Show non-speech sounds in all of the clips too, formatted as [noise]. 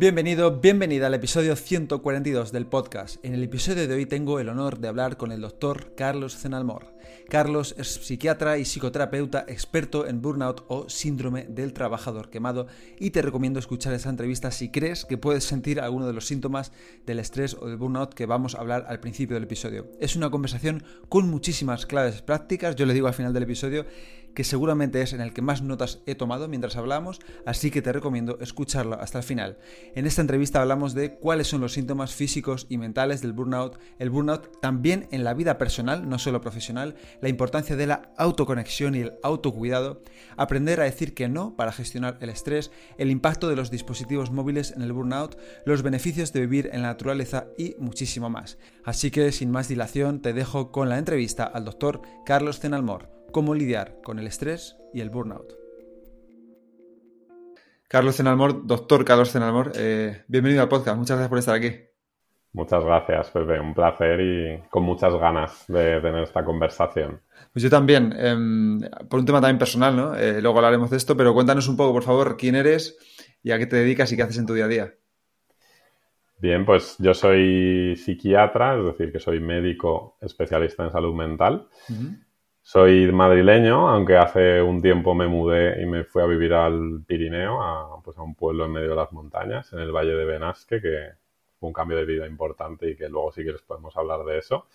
Bienvenido, bienvenida al episodio 142 del podcast. En el episodio de hoy tengo el honor de hablar con el doctor Carlos Zenalmor. Carlos es psiquiatra y psicoterapeuta experto en burnout o síndrome del trabajador quemado y te recomiendo escuchar esa entrevista si crees que puedes sentir alguno de los síntomas del estrés o del burnout que vamos a hablar al principio del episodio. Es una conversación con muchísimas claves prácticas, yo le digo al final del episodio que seguramente es en el que más notas he tomado mientras hablamos, así que te recomiendo escucharlo hasta el final. En esta entrevista hablamos de cuáles son los síntomas físicos y mentales del burnout, el burnout también en la vida personal, no solo profesional, la importancia de la autoconexión y el autocuidado, aprender a decir que no para gestionar el estrés, el impacto de los dispositivos móviles en el burnout, los beneficios de vivir en la naturaleza y muchísimo más. Así que sin más dilación te dejo con la entrevista al doctor Carlos Zenalmor cómo lidiar con el estrés y el burnout. Carlos Zenalmor, doctor Carlos Zenalmor, eh, bienvenido al podcast. Muchas gracias por estar aquí. Muchas gracias, Pepe. Un placer y con muchas ganas de tener esta conversación. Pues yo también, em, por un tema también personal, ¿no? Eh, luego hablaremos de esto, pero cuéntanos un poco, por favor, quién eres y a qué te dedicas y qué haces en tu día a día. Bien, pues yo soy psiquiatra, es decir, que soy médico especialista en salud mental. Soy madrileño, aunque hace un tiempo me mudé y me fui a vivir al Pirineo, a, pues a un pueblo en medio de las montañas, en el Valle de Benasque, que fue un cambio de vida importante y que luego si quieres podemos hablar de eso.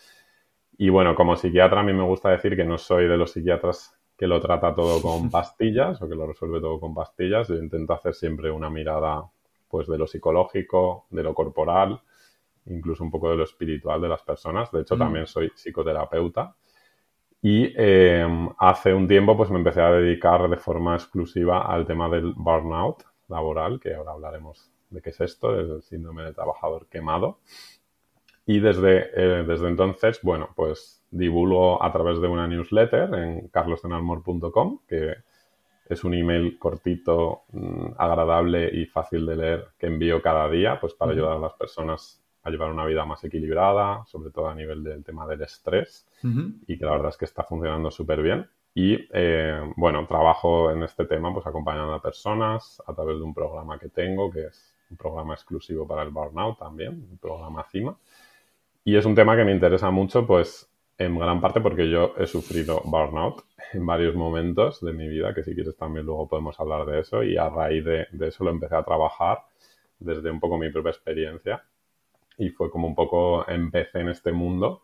Y bueno, como psiquiatra a mí me gusta decir que no soy de los psiquiatras que lo trata todo con [laughs] pastillas o que lo resuelve todo con pastillas. Yo intento hacer siempre una mirada pues de lo psicológico, de lo corporal, incluso un poco de lo espiritual de las personas. De hecho, mm. también soy psicoterapeuta y eh, hace un tiempo pues me empecé a dedicar de forma exclusiva al tema del burnout laboral, que ahora hablaremos de qué es esto, el síndrome del trabajador quemado. Y desde, eh, desde entonces, bueno, pues divulgo a través de una newsletter en carlosenalmor.com, que es un email cortito, mm, agradable y fácil de leer que envío cada día, pues para ayudar a las personas a llevar una vida más equilibrada, sobre todo a nivel del tema del estrés, y que la verdad es que está funcionando súper bien. Y eh, bueno, trabajo en este tema pues acompañando a personas a través de un programa que tengo, que es un programa exclusivo para el burnout también, un programa CIMA. Y es un tema que me interesa mucho, pues en gran parte porque yo he sufrido burnout [laughs] en varios momentos de mi vida, que si quieres también luego podemos hablar de eso. Y a raíz de, de eso lo empecé a trabajar desde un poco mi propia experiencia y fue como un poco empecé en este mundo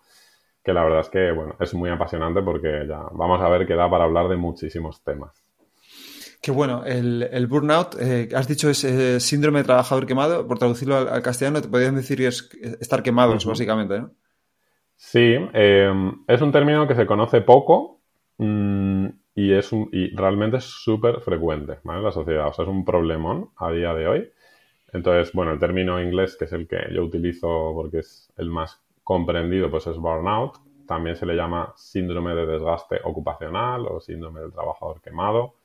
que la verdad es que, bueno, es muy apasionante porque ya vamos a ver que da para hablar de muchísimos temas. Qué bueno, el, burnout, eh, has dicho es eh, síndrome de trabajador quemado, por traducirlo al, castellano, te podrían decir que es estar quemados, básicamente, ¿no? Sí, em, es un término que se conoce poco mm, y, es y realmente es súper frecuente en la sociedad. O sea, es un problemón a día de hoy. Entonces, bueno, el término inglés, que es el que yo utilizo porque es el más comprendido, pues es burnout. También se le llama síndrome de desgaste ocupacional o síndrome del trabajador quemado.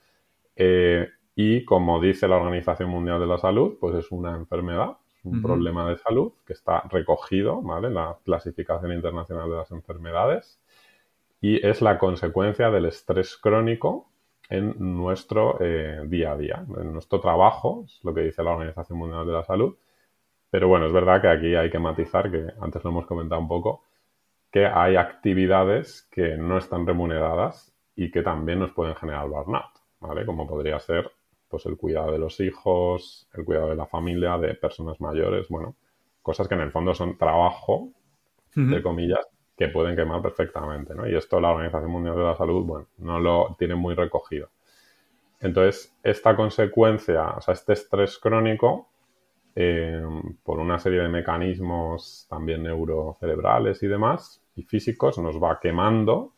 Eh, y como dice la Organización Mundial de la Salud, pues es una enfermedad, un problema de salud que está recogido ¿vale? en la clasificación internacional de las enfermedades y es la consecuencia del estrés crónico en nuestro eh, día a día, en nuestro trabajo, es lo que dice la Organización Mundial de la Salud. Pero bueno, es verdad que aquí hay que matizar, que antes lo hemos comentado un poco, que hay actividades que no están remuneradas y que también nos pueden generar burnout, ¿vale? Como podría ser pues el cuidado de los hijos, el cuidado de la familia, de personas mayores, bueno, cosas que en el fondo son trabajo, entre comillas, que pueden quemar perfectamente, ¿no? Y esto la Organización Mundial de la Salud, bueno, no lo tiene muy recogido. Entonces, esta consecuencia, o sea, este estrés crónico, eh, por una serie de mecanismos también neurocerebrales y demás, y físicos, nos va quemando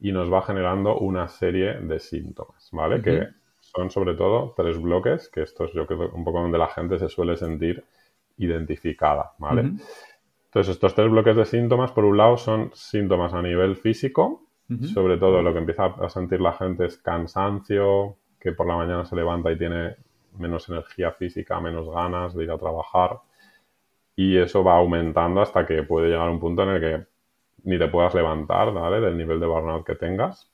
y nos va generando una serie de síntomas, ¿vale? Que son sobre todo tres bloques, que esto es yo creo un poco donde la gente se suele sentir identificada, ¿vale? Entonces, estos tres bloques de síntomas, por un lado, son síntomas a nivel físico, sobre todo lo que empieza a sentir la gente es cansancio, que por la mañana se levanta y tiene menos energía física, menos ganas de ir a trabajar, y eso va aumentando hasta que puede llegar a un punto en el que ni te puedas levantar, ¿vale? Del nivel de burnout que tengas.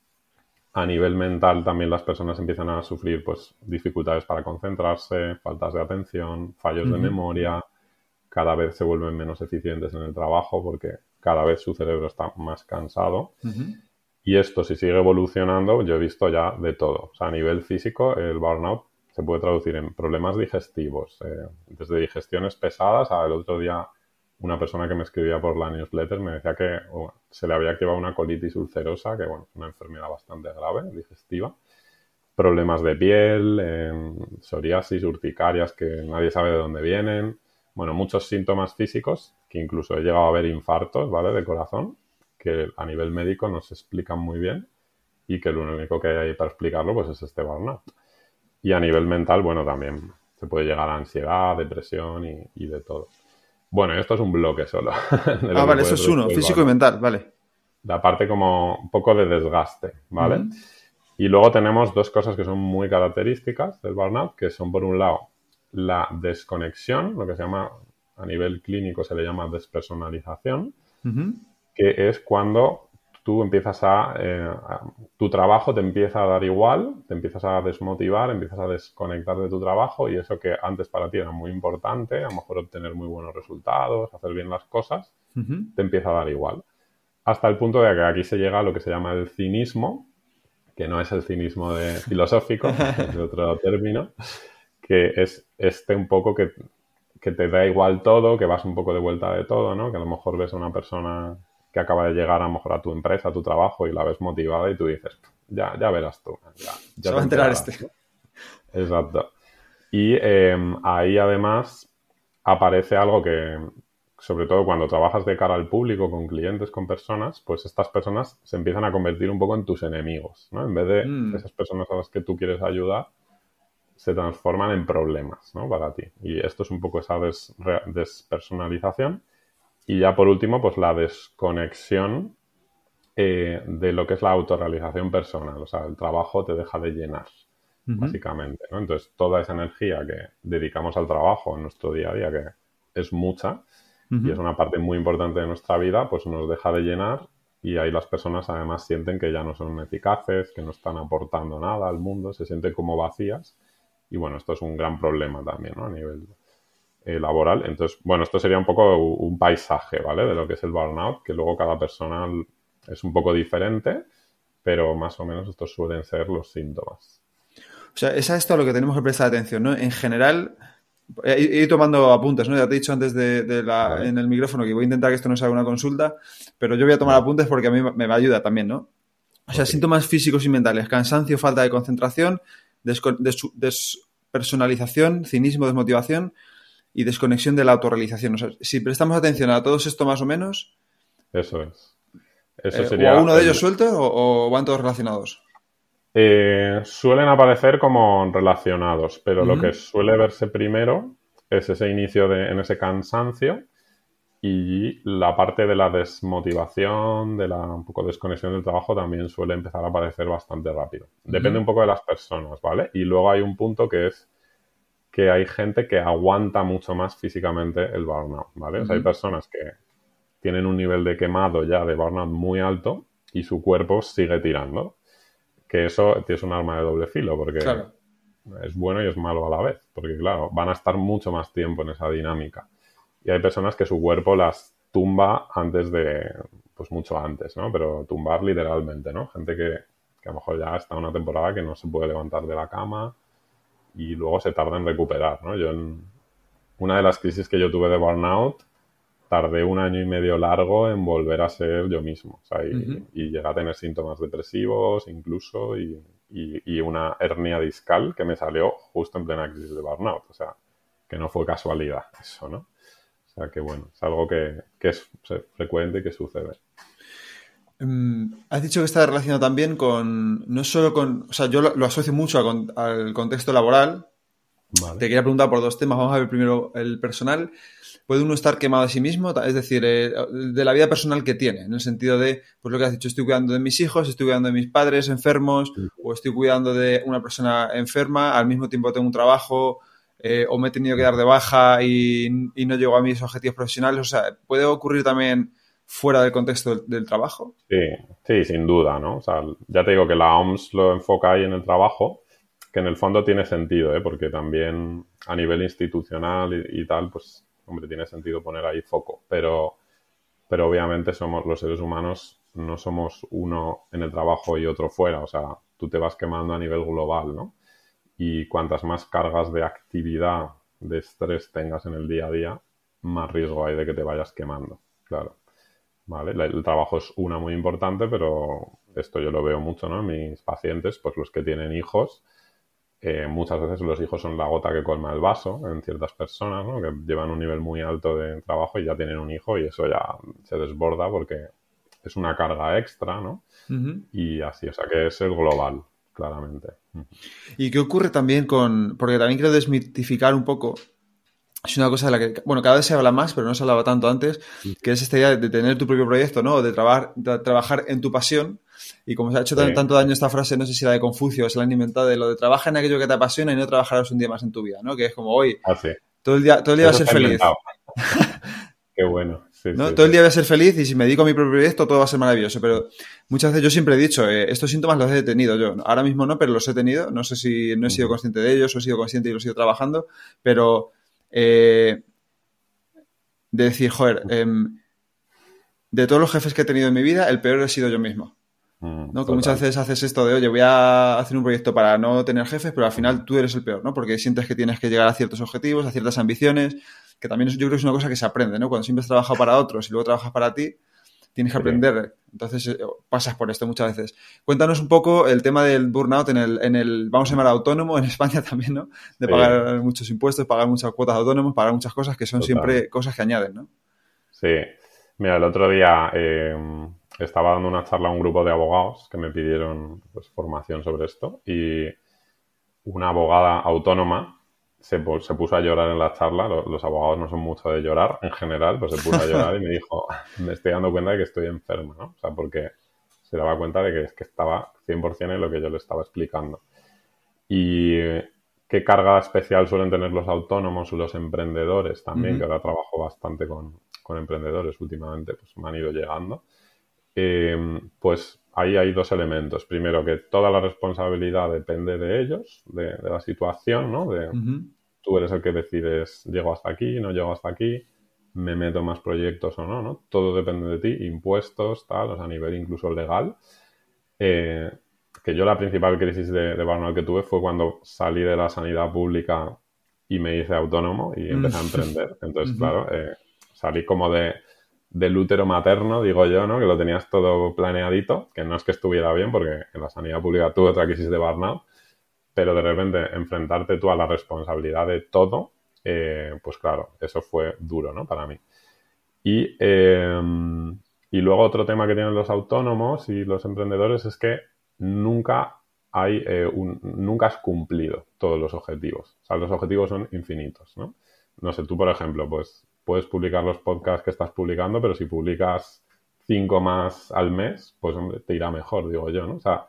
A nivel mental también las personas empiezan a sufrir pues dificultades para concentrarse, faltas de atención, fallos de memoria, cada vez se vuelven menos eficientes en el trabajo porque cada vez su cerebro está más cansado. Y esto, si sigue evolucionando, yo he visto ya de todo. O sea, a nivel físico, el burnout se puede traducir en problemas digestivos, eh, desde digestiones pesadas a el otro día una persona que me escribía por la newsletter me decía que se le había llevado una colitis ulcerosa, que bueno, es una enfermedad bastante grave, digestiva. Problemas de piel, em, psoriasis, urticarias que nadie sabe de dónde vienen. Bueno, muchos síntomas físicos, que incluso he llegado a ver infartos, ¿vale? De corazón, que a nivel médico no se explican muy bien y que lo único que hay ahí para explicarlo pues es este burnout. Y a nivel mental, bueno, también se puede llegar a ansiedad, depresión y de todo. Bueno, esto es un bloque solo. [laughs] ah, vale, eso es uno, físico y mental, vale. La parte como un poco de desgaste, ¿vale? Y luego tenemos dos cosas que son muy características del burnout, que son por un lado la desconexión, lo que se llama a nivel clínico se le llama despersonalización, que es cuando tú empiezas eh, a, tu trabajo te empieza a dar igual, te empiezas a desmotivar, empiezas a desconectar de tu trabajo y eso que antes para ti era muy importante, a lo mejor obtener muy buenos resultados, hacer bien las cosas, te empieza a dar igual. Hasta el punto de que aquí se llega a lo que se llama el cinismo, que no es el cinismo de [laughs] filosófico, es otro término, que es este un poco que, que te da igual todo, que vas un poco de vuelta de todo, ¿no? Que a lo mejor ves a una persona que acaba de llegar a lo mejor a tu empresa, a tu trabajo y la ves motivada y tú dices, ya, ya verás tú. Ya, Se va a enterar este. Exacto. Y em, ahí además aparece algo que, sobre todo cuando trabajas de cara al público, con clientes, con personas, pues estas personas se empiezan a convertir un poco en tus enemigos, ¿no? En vez de mm. esas personas a las que tú quieres ayudar, se transforman en problemas, ¿no? Para ti. Y esto es un poco esa despersonalización y ya por último, pues la desconexión eh, de lo que es la autorrealización personal. O sea, el trabajo te deja de llenar, básicamente. ¿no? Entonces, toda esa energía que dedicamos al trabajo en nuestro día a día, que es mucha y es una parte muy importante de nuestra vida, pues nos deja de llenar y ahí las personas además sienten que ya no son eficaces, que no están aportando nada al mundo, se sienten como vacías. Y bueno, esto es un gran problema también, ¿no? A nivel eh, laboral. Entonces, bueno, esto sería un poco un paisaje, ¿vale? De lo que es el burnout, que luego cada persona es un poco diferente, pero más o menos estos suelen ser los síntomas. O sea, es a esto a lo que tenemos que prestar atención, ¿no? En general, he ido tomando apuntes, ¿no? Ya te he dicho antes de, la, en el micrófono que voy a intentar que esto no sea una consulta, pero yo voy a tomar apuntes porque a mí me, va a ayudar también, ¿no? O sea, síntomas físicos y mentales, cansancio, falta de concentración, despersonalización, cinismo, desmotivación, y desconexión de la autorrealización. O sea, si prestamos atención a todos esto más o menos. Eso es. Eso eh, sería. ¿O uno de ellos suelto o, van todos relacionados? Eh, suelen aparecer como relacionados, pero lo que suele verse primero es ese inicio de, en ese cansancio y la parte de la desmotivación, de la un poco desconexión del trabajo también suele empezar a aparecer bastante rápido. Depende un poco de las personas, ¿vale? Y luego hay un punto que es que hay gente que aguanta mucho más físicamente el burnout, ¿vale? hay personas que tienen un nivel de quemado ya de burnout muy alto y su cuerpo sigue tirando. Que eso es un arma de doble filo, porque es bueno y es malo a la vez, porque claro, van a estar mucho más tiempo en esa dinámica. Y hay personas que su cuerpo las tumba antes de, pues mucho antes, ¿no? Pero tumbar literalmente, ¿no? Gente que, que a lo mejor ya está una temporada que no se puede levantar de la cama, y luego se tarda en recuperar, ¿no? Yo en una de las crisis que yo tuve de burnout, tardé un año y medio largo en volver a ser yo mismo, o sea, y, llegué a tener síntomas depresivos incluso y, una hernia discal que me salió justo en plena crisis de burnout, o sea, que no fue casualidad eso, ¿no? O sea, que bueno, es algo que, que es frecuente y que sucede. Mm, has dicho que está relacionado también con, no solo con, o sea, yo lo, asocio mucho al contexto laboral, Te quería preguntar por dos temas. Vamos a ver primero el personal. ¿Puede uno estar quemado a sí mismo? Es decir, eh, de la vida personal que tiene, en el sentido de, pues lo que has dicho, estoy cuidando de mis hijos, estoy cuidando de mis padres enfermos, o estoy cuidando de una persona enferma, al mismo tiempo tengo un trabajo, eh, o me he tenido que dar de baja y, no llego a mis objetivos profesionales. O sea, ¿puede ocurrir también fuera del contexto del, trabajo? Sí, sí, sin duda, ¿no? O sea, ya te digo que la OMS lo enfoca ahí en el trabajo, que en el fondo tiene sentido, ¿eh? Porque también a nivel institucional y tal, pues hombre, tiene sentido poner ahí foco, pero, pero obviamente somos los seres humanos, no somos uno en el trabajo y otro fuera, o sea, tú te vas quemando a nivel global, ¿no? Y cuantas más cargas de actividad, de estrés tengas en el día a día, más riesgo hay de que te vayas quemando, claro. ¿Vale? El trabajo es una muy importante, pero esto yo lo veo mucho, ¿no? En mis pacientes, pues los que tienen hijos, eh, muchas veces los hijos son la gota que colma el vaso en ciertas personas, ¿no? que llevan un nivel muy alto de trabajo y ya tienen un hijo y eso ya se desborda porque es una carga extra, ¿no? Y así, o sea que es el global, claramente. ¿Y qué ocurre también con, porque también quiero desmitificar un poco, es una cosa de la que, bueno, cada vez se habla más, pero no se hablaba tanto antes, que es esta idea de tener tu propio proyecto, ¿no? De, de trabajar en tu pasión y como se ha hecho tanto daño esta frase, no sé si la de Confucio o se la han inventado, de lo de trabaja en aquello que te apasiona y no trabajarás un día más en tu vida, ¿no? Que es como hoy, ah, todo el día, todo el día va a ser feliz. [laughs] Qué bueno. Todo el día voy a ser feliz y si me dedico a mi propio proyecto todo va a ser maravilloso. Pero muchas veces yo siempre he dicho, eh, estos síntomas los he tenido yo. Ahora mismo no, pero los he tenido. No sé si no he sido consciente de ellos o he sido consciente y los he ido trabajando. Pero eh, de decir, joder, em, de todos los jefes que he tenido en mi vida, el peor he sido yo mismo. Mm, ¿no? Que muchas veces haces esto de, oye, voy a hacer un proyecto para no tener jefes, pero al final tú eres el peor, ¿no? Porque sientes que tienes que llegar a ciertos objetivos, a ciertas ambiciones, que también yo creo que es una cosa que se aprende, ¿no? Cuando siempre has trabajado para otros y luego trabajas para ti, tienes que aprender. Entonces eh, pasas por esto muchas veces. Cuéntanos un poco el tema del burnout en el, en el vamos a llamar autónomo, en [laughs] España también, ¿no? De pagar muchos impuestos, pagar muchas cuotas de autónomos, pagar muchas cosas que son siempre cosas que añaden, ¿no? Sí. Mira, el otro día... Eh estaba dando una charla a un grupo de abogados que me pidieron pues, formación sobre esto y una abogada autónoma se, se, puso a llorar en la charla. Los, abogados no son mucho de llorar en general, pues se puso a llorar y me dijo, [laughs] me estoy dando cuenta de que estoy enferma, ¿no? O sea, porque se daba cuenta de que es que estaba 100% en lo que yo le estaba explicando. Y qué carga especial suelen tener los autónomos o los emprendedores también, que ahora trabajo bastante con, con emprendedores últimamente, pues me han ido llegando eh, pues ahí hay dos elementos. Primero, que toda la responsabilidad depende de ellos, de, la situación, ¿no? De, Tú eres el que decides, llego hasta aquí, no llego hasta aquí, me meto más proyectos o no, ¿no? Todo depende de ti, impuestos, tal, o sea, a nivel incluso legal. Eh, que yo la principal crisis de, de burnout que tuve fue cuando salí de la sanidad pública y me hice autónomo y empecé a mm. emprender. Entonces, claro, eh, salí como de del útero materno, digo yo, ¿no? Que lo tenías todo planeadito, que no es que estuviera bien, porque en la sanidad pública tuve otra crisis de burnout, pero de repente enfrentarte tú a la responsabilidad de todo, eh, pues claro, eso fue duro, ¿no? Para mí. Y, em, y luego otro tema que tienen los autónomos y los emprendedores es que nunca hay eh, un, nunca has cumplido todos los objetivos. O sea, los objetivos son infinitos, ¿no? No sé, tú, por ejemplo, pues puedes publicar los podcasts que estás publicando, pero si publicas cinco más al mes, pues te irá mejor, digo yo, ¿no? O sea,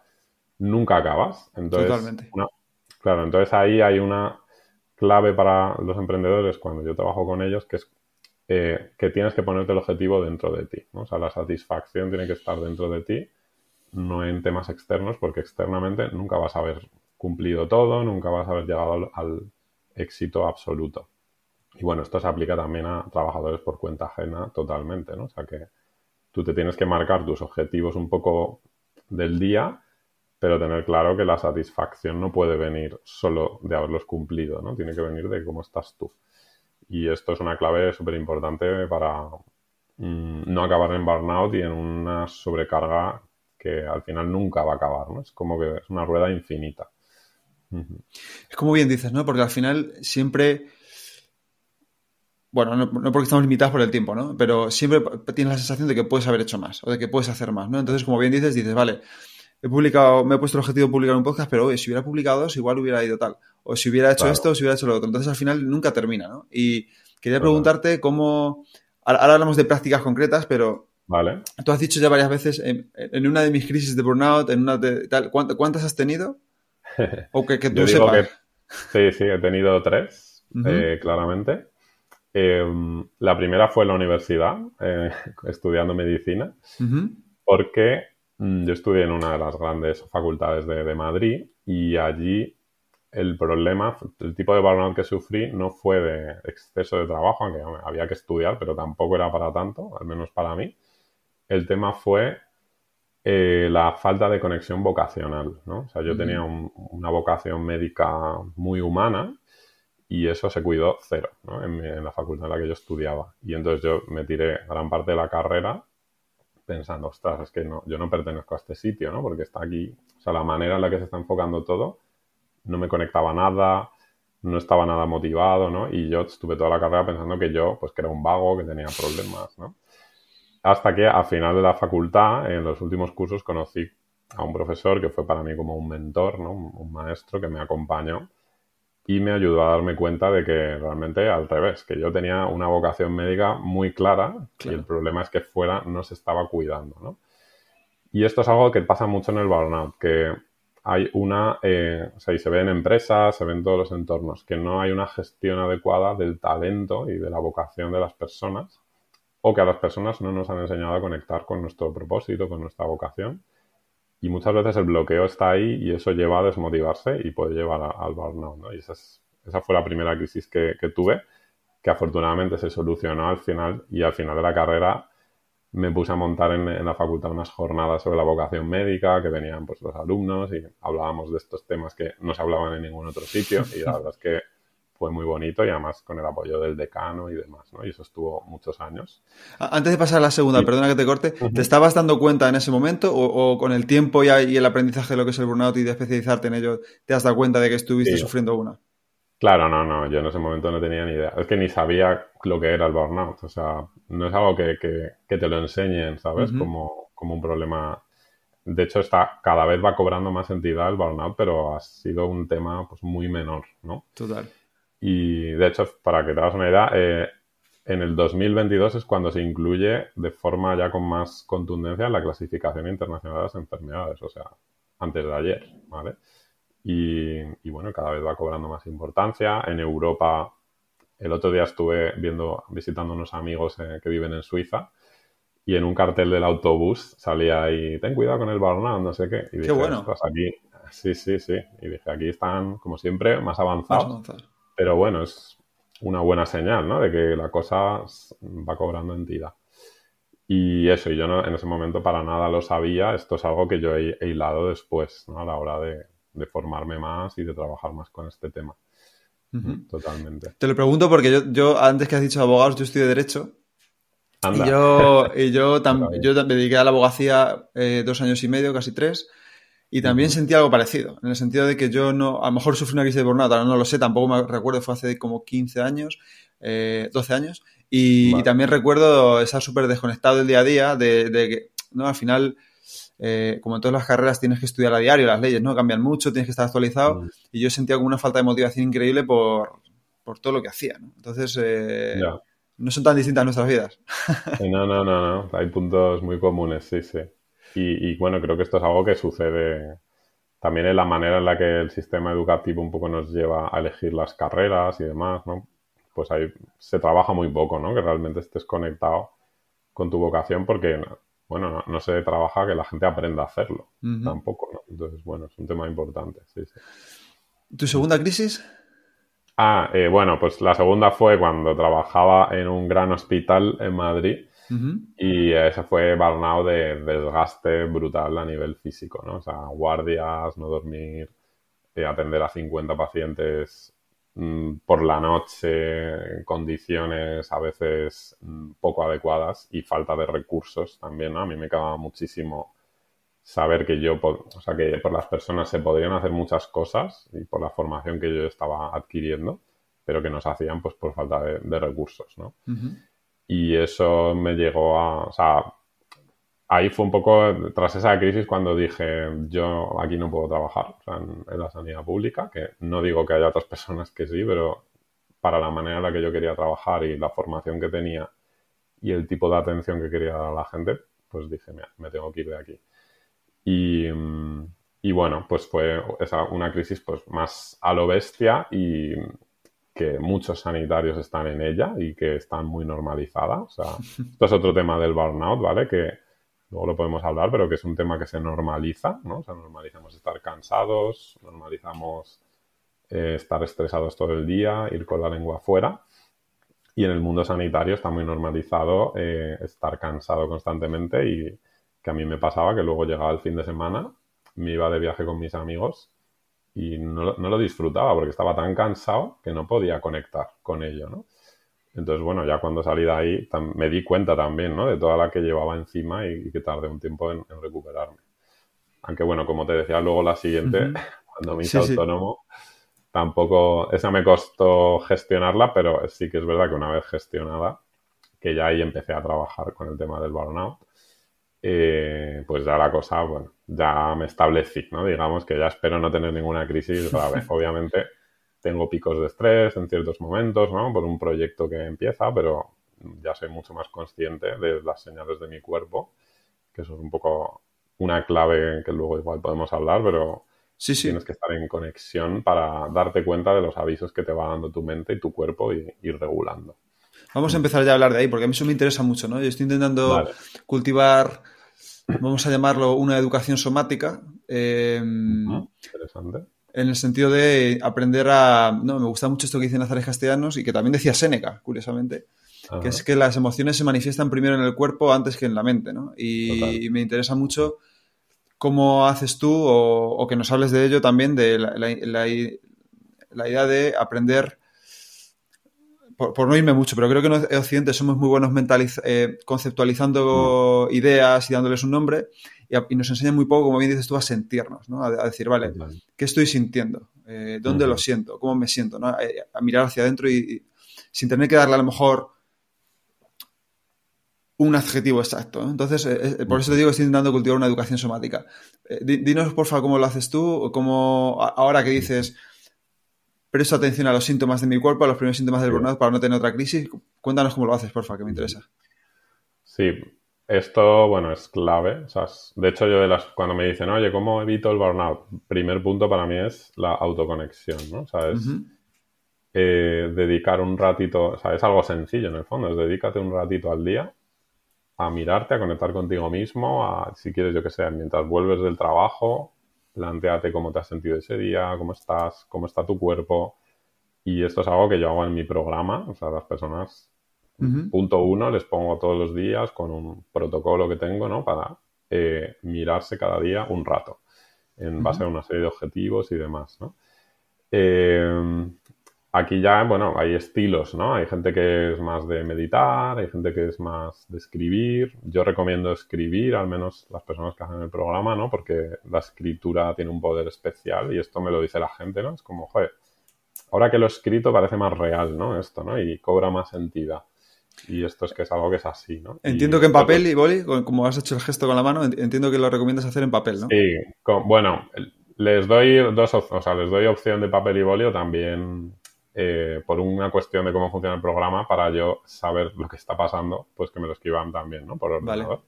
nunca acabas. Entonces, Totalmente. claro, entonces ahí hay una clave para los emprendedores cuando yo trabajo con ellos, que es eh, que tienes que ponerte el objetivo dentro de ti. ¿no? O sea, la satisfacción tiene que estar dentro de ti, no en temas externos, porque externamente nunca vas a haber cumplido todo, nunca vas a haber llegado al éxito absoluto. Y bueno, esto se aplica también a trabajadores por cuenta ajena totalmente, ¿no? O sea que tú te tienes que marcar tus objetivos un poco del día, pero tener claro que la satisfacción no puede venir solo de haberlos cumplido, ¿no? Tiene que venir de cómo estás tú. Y esto es una clave súper importante para mm, no acabar en burnout y en una sobrecarga que al final nunca va a acabar, ¿no? Es como que es una rueda infinita. Es como bien dices, ¿no? Porque al final siempre bueno, no, porque estamos limitados por el tiempo, ¿no? Pero siempre tienes la sensación de que puedes haber hecho más o de que puedes hacer más, ¿no? Entonces, como bien dices, dices, vale, he publicado, me he puesto el objetivo de publicar un podcast, pero oye, si hubiera publicado dos, igual hubiera ido tal. O si hubiera hecho esto, o si hubiera hecho lo otro. Entonces al final nunca termina, ¿no? Y quería preguntarte cómo. Ahora hablamos de prácticas concretas, pero. Vale. Tú has dicho ya varias veces, en, una de mis crisis de burnout, en una de tal, ¿cuántas has tenido? [laughs] O que, tú sepas. sí, sí, he tenido tres, eh, claramente. Em, la primera fue en la universidad, eh, [laughs] estudiando medicina, porque mm, yo estudié en una de las grandes facultades de, de Madrid y allí el problema, el tipo de burnout que sufrí no fue de exceso de trabajo, aunque había que estudiar, pero tampoco era para tanto, al menos para mí. El tema fue eh, la falta de conexión vocacional, ¿no? O sea, yo tenía una vocación médica muy humana y eso se cuidó cero. En, la facultad en la que yo estudiaba. Y entonces yo me tiré gran parte de la carrera pensando, ostras, es que no, yo no pertenezco a este sitio, ¿no? Porque está aquí, o sea, la manera en la que se está enfocando todo no me conectaba nada, no estaba nada motivado, ¿no? Y yo estuve toda la carrera pensando que yo, pues que era un vago, que tenía problemas, ¿no? Hasta que a final de la facultad, en los últimos cursos, conocí a un profesor que fue para mí como un mentor, ¿no? Un maestro que me acompañó y me ayudó a darme cuenta de que realmente al revés, que yo tenía una vocación médica muy clara y el problema es que fuera no se estaba cuidando, ¿no? Y esto es algo que pasa mucho en el burnout, que hay una, eh, o sea, y se ve en empresas, se ve en todos los entornos, que no hay una gestión adecuada del talento y de la vocación de las personas, o que a las personas no nos han enseñado a conectar con nuestro propósito, con nuestra vocación. Y muchas veces el bloqueo está ahí y eso lleva a desmotivarse y puede llevar al burnout. ¿no? Y esa, esa fue la primera crisis que, que tuve, que afortunadamente se solucionó al final y al final de la carrera me puse a montar en, la facultad unas jornadas sobre la vocación médica que venían pues los alumnos y hablábamos de estos temas que no se hablaban en ningún otro sitio y la verdad es que fue muy bonito y además con el apoyo del decano y demás, ¿no? Y eso estuvo muchos años. Antes de pasar a la segunda, perdona que te corte, ¿te estabas dando cuenta en ese momento o, con el tiempo y, el aprendizaje de lo que es el burnout y de especializarte en ello, te has dado cuenta de que estuviste sufriendo una? Claro, no, no, yo en ese momento no tenía ni idea. Es que ni sabía lo que era el burnout. O sea, no es algo que, te lo enseñen, ¿sabes? como, como un problema. De hecho, está, cada vez va cobrando más entidad el burnout, pero ha sido un tema pues, muy menor, ¿no? Total. Y de hecho, para que te hagas una idea, eh, en el 2022 es cuando se incluye de forma ya con más contundencia la clasificación internacional de las enfermedades, o sea, antes de ayer, ¿vale? Y, bueno, cada vez va cobrando más importancia. En Europa, el otro día estuve viendo, visitando unos amigos eh, que viven en Suiza y en un cartel del autobús salía ahí, ten cuidado con el burnout, no sé qué. Y dije, qué bueno. aquí, sí, sí, sí. Y dije, aquí están, como siempre, más avanzados. Pero bueno, es una buena señal, ¿no? De que la cosa va cobrando entidad. Y eso, y yo no, en ese momento para nada lo sabía. Esto es algo que yo he, he hilado después, ¿no? A la hora de, de formarme más y de trabajar más con este tema. Totalmente. Te lo pregunto porque yo, yo, antes que has dicho abogados, yo estudio Derecho. Y yo, y yo, [laughs] yo me dediqué a la abogacía eh, dos años y medio, casi tres. Y también sentí algo parecido, en el sentido de que yo no, a lo mejor sufrí una crisis de burnout, ahora no lo sé, tampoco me recuerdo, fue hace como 15 años, eh, 12 años, y, también recuerdo estar súper desconectado del día a día, de, de que, ¿no? Al final, eh, como en todas las carreras, tienes que estudiar a diario, las leyes, ¿no? Cambian mucho, tienes que estar actualizado. Mm. Y yo sentía como una falta de motivación increíble por, todo lo que hacía, ¿no? Entonces, eh, no son tan distintas nuestras vidas. no, no, no, no. Hay puntos muy comunes, sí, sí. Y, bueno, creo que esto es algo que sucede también en la manera en la que el sistema educativo un poco nos lleva a elegir las carreras y demás, ¿no? Pues ahí se trabaja muy poco, ¿no? Que realmente estés conectado con tu vocación porque bueno, no, se trabaja que la gente aprenda a hacerlo tampoco, ¿no? Entonces, bueno, es un tema importante, sí, sí. ¿Tu segunda crisis? Ah, eh, bueno, pues la segunda fue cuando trabajaba en un gran hospital en Madrid y ese fue burnout de desgaste brutal a nivel físico, ¿no? O sea, guardias, no dormir, eh, atender a 50 pacientes Mm, por la noche, condiciones a veces mm, poco adecuadas y falta de recursos también, A mí me acaba muchísimo saber que yo, o sea, que por las personas se podrían hacer muchas cosas y por la formación que yo estaba adquiriendo, pero que nos hacían pues por falta de, recursos, ¿no? Y eso me llegó a, o sea, ahí fue un poco, tras esa crisis, cuando dije, yo aquí no puedo trabajar en, la sanidad pública, que no digo que haya otras [laughs] personas que sí, pero para la manera en la que yo quería trabajar y la formación que tenía y el tipo de atención que quería dar a la gente, pues dije, mira, me tengo que ir de aquí. Y, y bueno, pues fue esa, una crisis pues más a lo bestia y que muchos sanitarios están en ella y que están muy normalizada. O sea, esto es otro tema del burnout, ¿vale? Que luego lo podemos hablar, pero que es un tema que se normaliza, ¿no? O sea, normalizamos estar cansados, normalizamos eh, estar estresados todo el día, ir con la lengua afuera. Y en el mundo sanitario está muy normalizado eh, estar cansado constantemente y que a mí me pasaba que luego llegaba el fin de semana, me iba de viaje con mis amigos y no, no lo disfrutaba porque estaba tan cansado que no podía conectar con ello, ¿no? Entonces, bueno, ya cuando salí de ahí me di cuenta también, ¿no? De toda la que llevaba encima y, que tardé un tiempo en, recuperarme. Aunque, bueno, como te decía, luego la siguiente, [laughs] cuando me hice autónomo, tampoco, esa me costó gestionarla, pero sí que es verdad que una vez gestionada, que ya ahí empecé a trabajar con el tema del burnout, eh, pues ya la cosa, bueno, ya me establecí, ¿no? Digamos que ya espero no tener ninguna crisis [laughs] grave. Obviamente tengo picos de estrés en ciertos momentos, ¿no? Por un proyecto que empieza, pero ya soy mucho más consciente de las señales de mi cuerpo, que eso es un poco una clave que luego igual podemos hablar, pero sí, sí. tienes que estar en conexión para darte cuenta de los avisos que te va dando tu mente y tu cuerpo y ir regulando. Vamos a empezar ya a hablar de ahí, porque a mí eso me interesa mucho, ¿no? Yo estoy intentando cultivar, vamos a llamarlo, una educación somática. Eh, interesante en el sentido de aprender a... No, me gusta mucho esto que dicen Nazares Castellanos y que también decía Séneca, curiosamente, que es que las emociones se manifiestan primero en el cuerpo antes que en la mente, ¿no? Y, me interesa mucho cómo haces tú o, que nos hables de ello también, de la, idea de aprender... Por, no irme mucho, pero creo que en Occidente somos muy buenos eh, conceptualizando mm. ideas y dándoles un nombre y, nos enseña muy poco, como bien dices tú, a sentirnos, ¿no? a, decir, vale, ¿qué estoy sintiendo? Eh, ¿Dónde lo siento? ¿Cómo me siento? ¿no? Eh, a, mirar hacia adentro y, sin tener que darle a lo mejor un adjetivo exacto. Entonces, eh, por eso te digo que estoy intentando cultivar una educación somática. dinos, por favor, cómo lo haces tú, cómo ahora que dices presto atención a los síntomas de mi cuerpo, a los primeros síntomas del burnout para no tener otra crisis. Cuéntanos cómo lo haces, por favor, que me interesa. Sí, esto, bueno, es clave. de hecho, yo de las, cuando me dicen, oye, ¿cómo evito el burnout? Primer punto para mí es la autoconexión, ¿no? O sea, es eh, dedicar un ratito, o sea, es algo sencillo en el fondo, es dedícate un ratito al día a mirarte, a conectar contigo mismo, a, si quieres, yo que sé, mientras vuelves del trabajo, planteate cómo te has sentido ese día, cómo estás, cómo está tu cuerpo. Y esto es algo que yo hago en mi programa, o sea, las personas Punto uno, les pongo todos los días con un protocolo que tengo, ¿no? Para eh, mirarse cada día un rato, en base a una serie de objetivos y demás, ¿no? Eh, aquí ya, bueno, hay estilos, ¿no? Hay gente que es más de meditar, hay gente que es más de escribir. Yo recomiendo escribir, al menos las personas que hacen el programa, ¿no? Porque la escritura tiene un poder especial y esto me lo dice la gente, ¿no? Es como, joder, ahora que lo he escrito parece más real, ¿no? Esto, ¿no? Y cobra más sentido. Y esto es que es algo que es así, ¿no? Entiendo que en papel y boli, como has hecho el gesto con la mano, entiendo que lo recomiendas hacer en papel, ¿no? Sí, bueno, les doy dos o sea, les doy opción de papel y boli o también eh, por una cuestión de cómo funciona el programa para yo saber lo que está pasando, pues que me lo escriban también, ¿no? Por ordenador.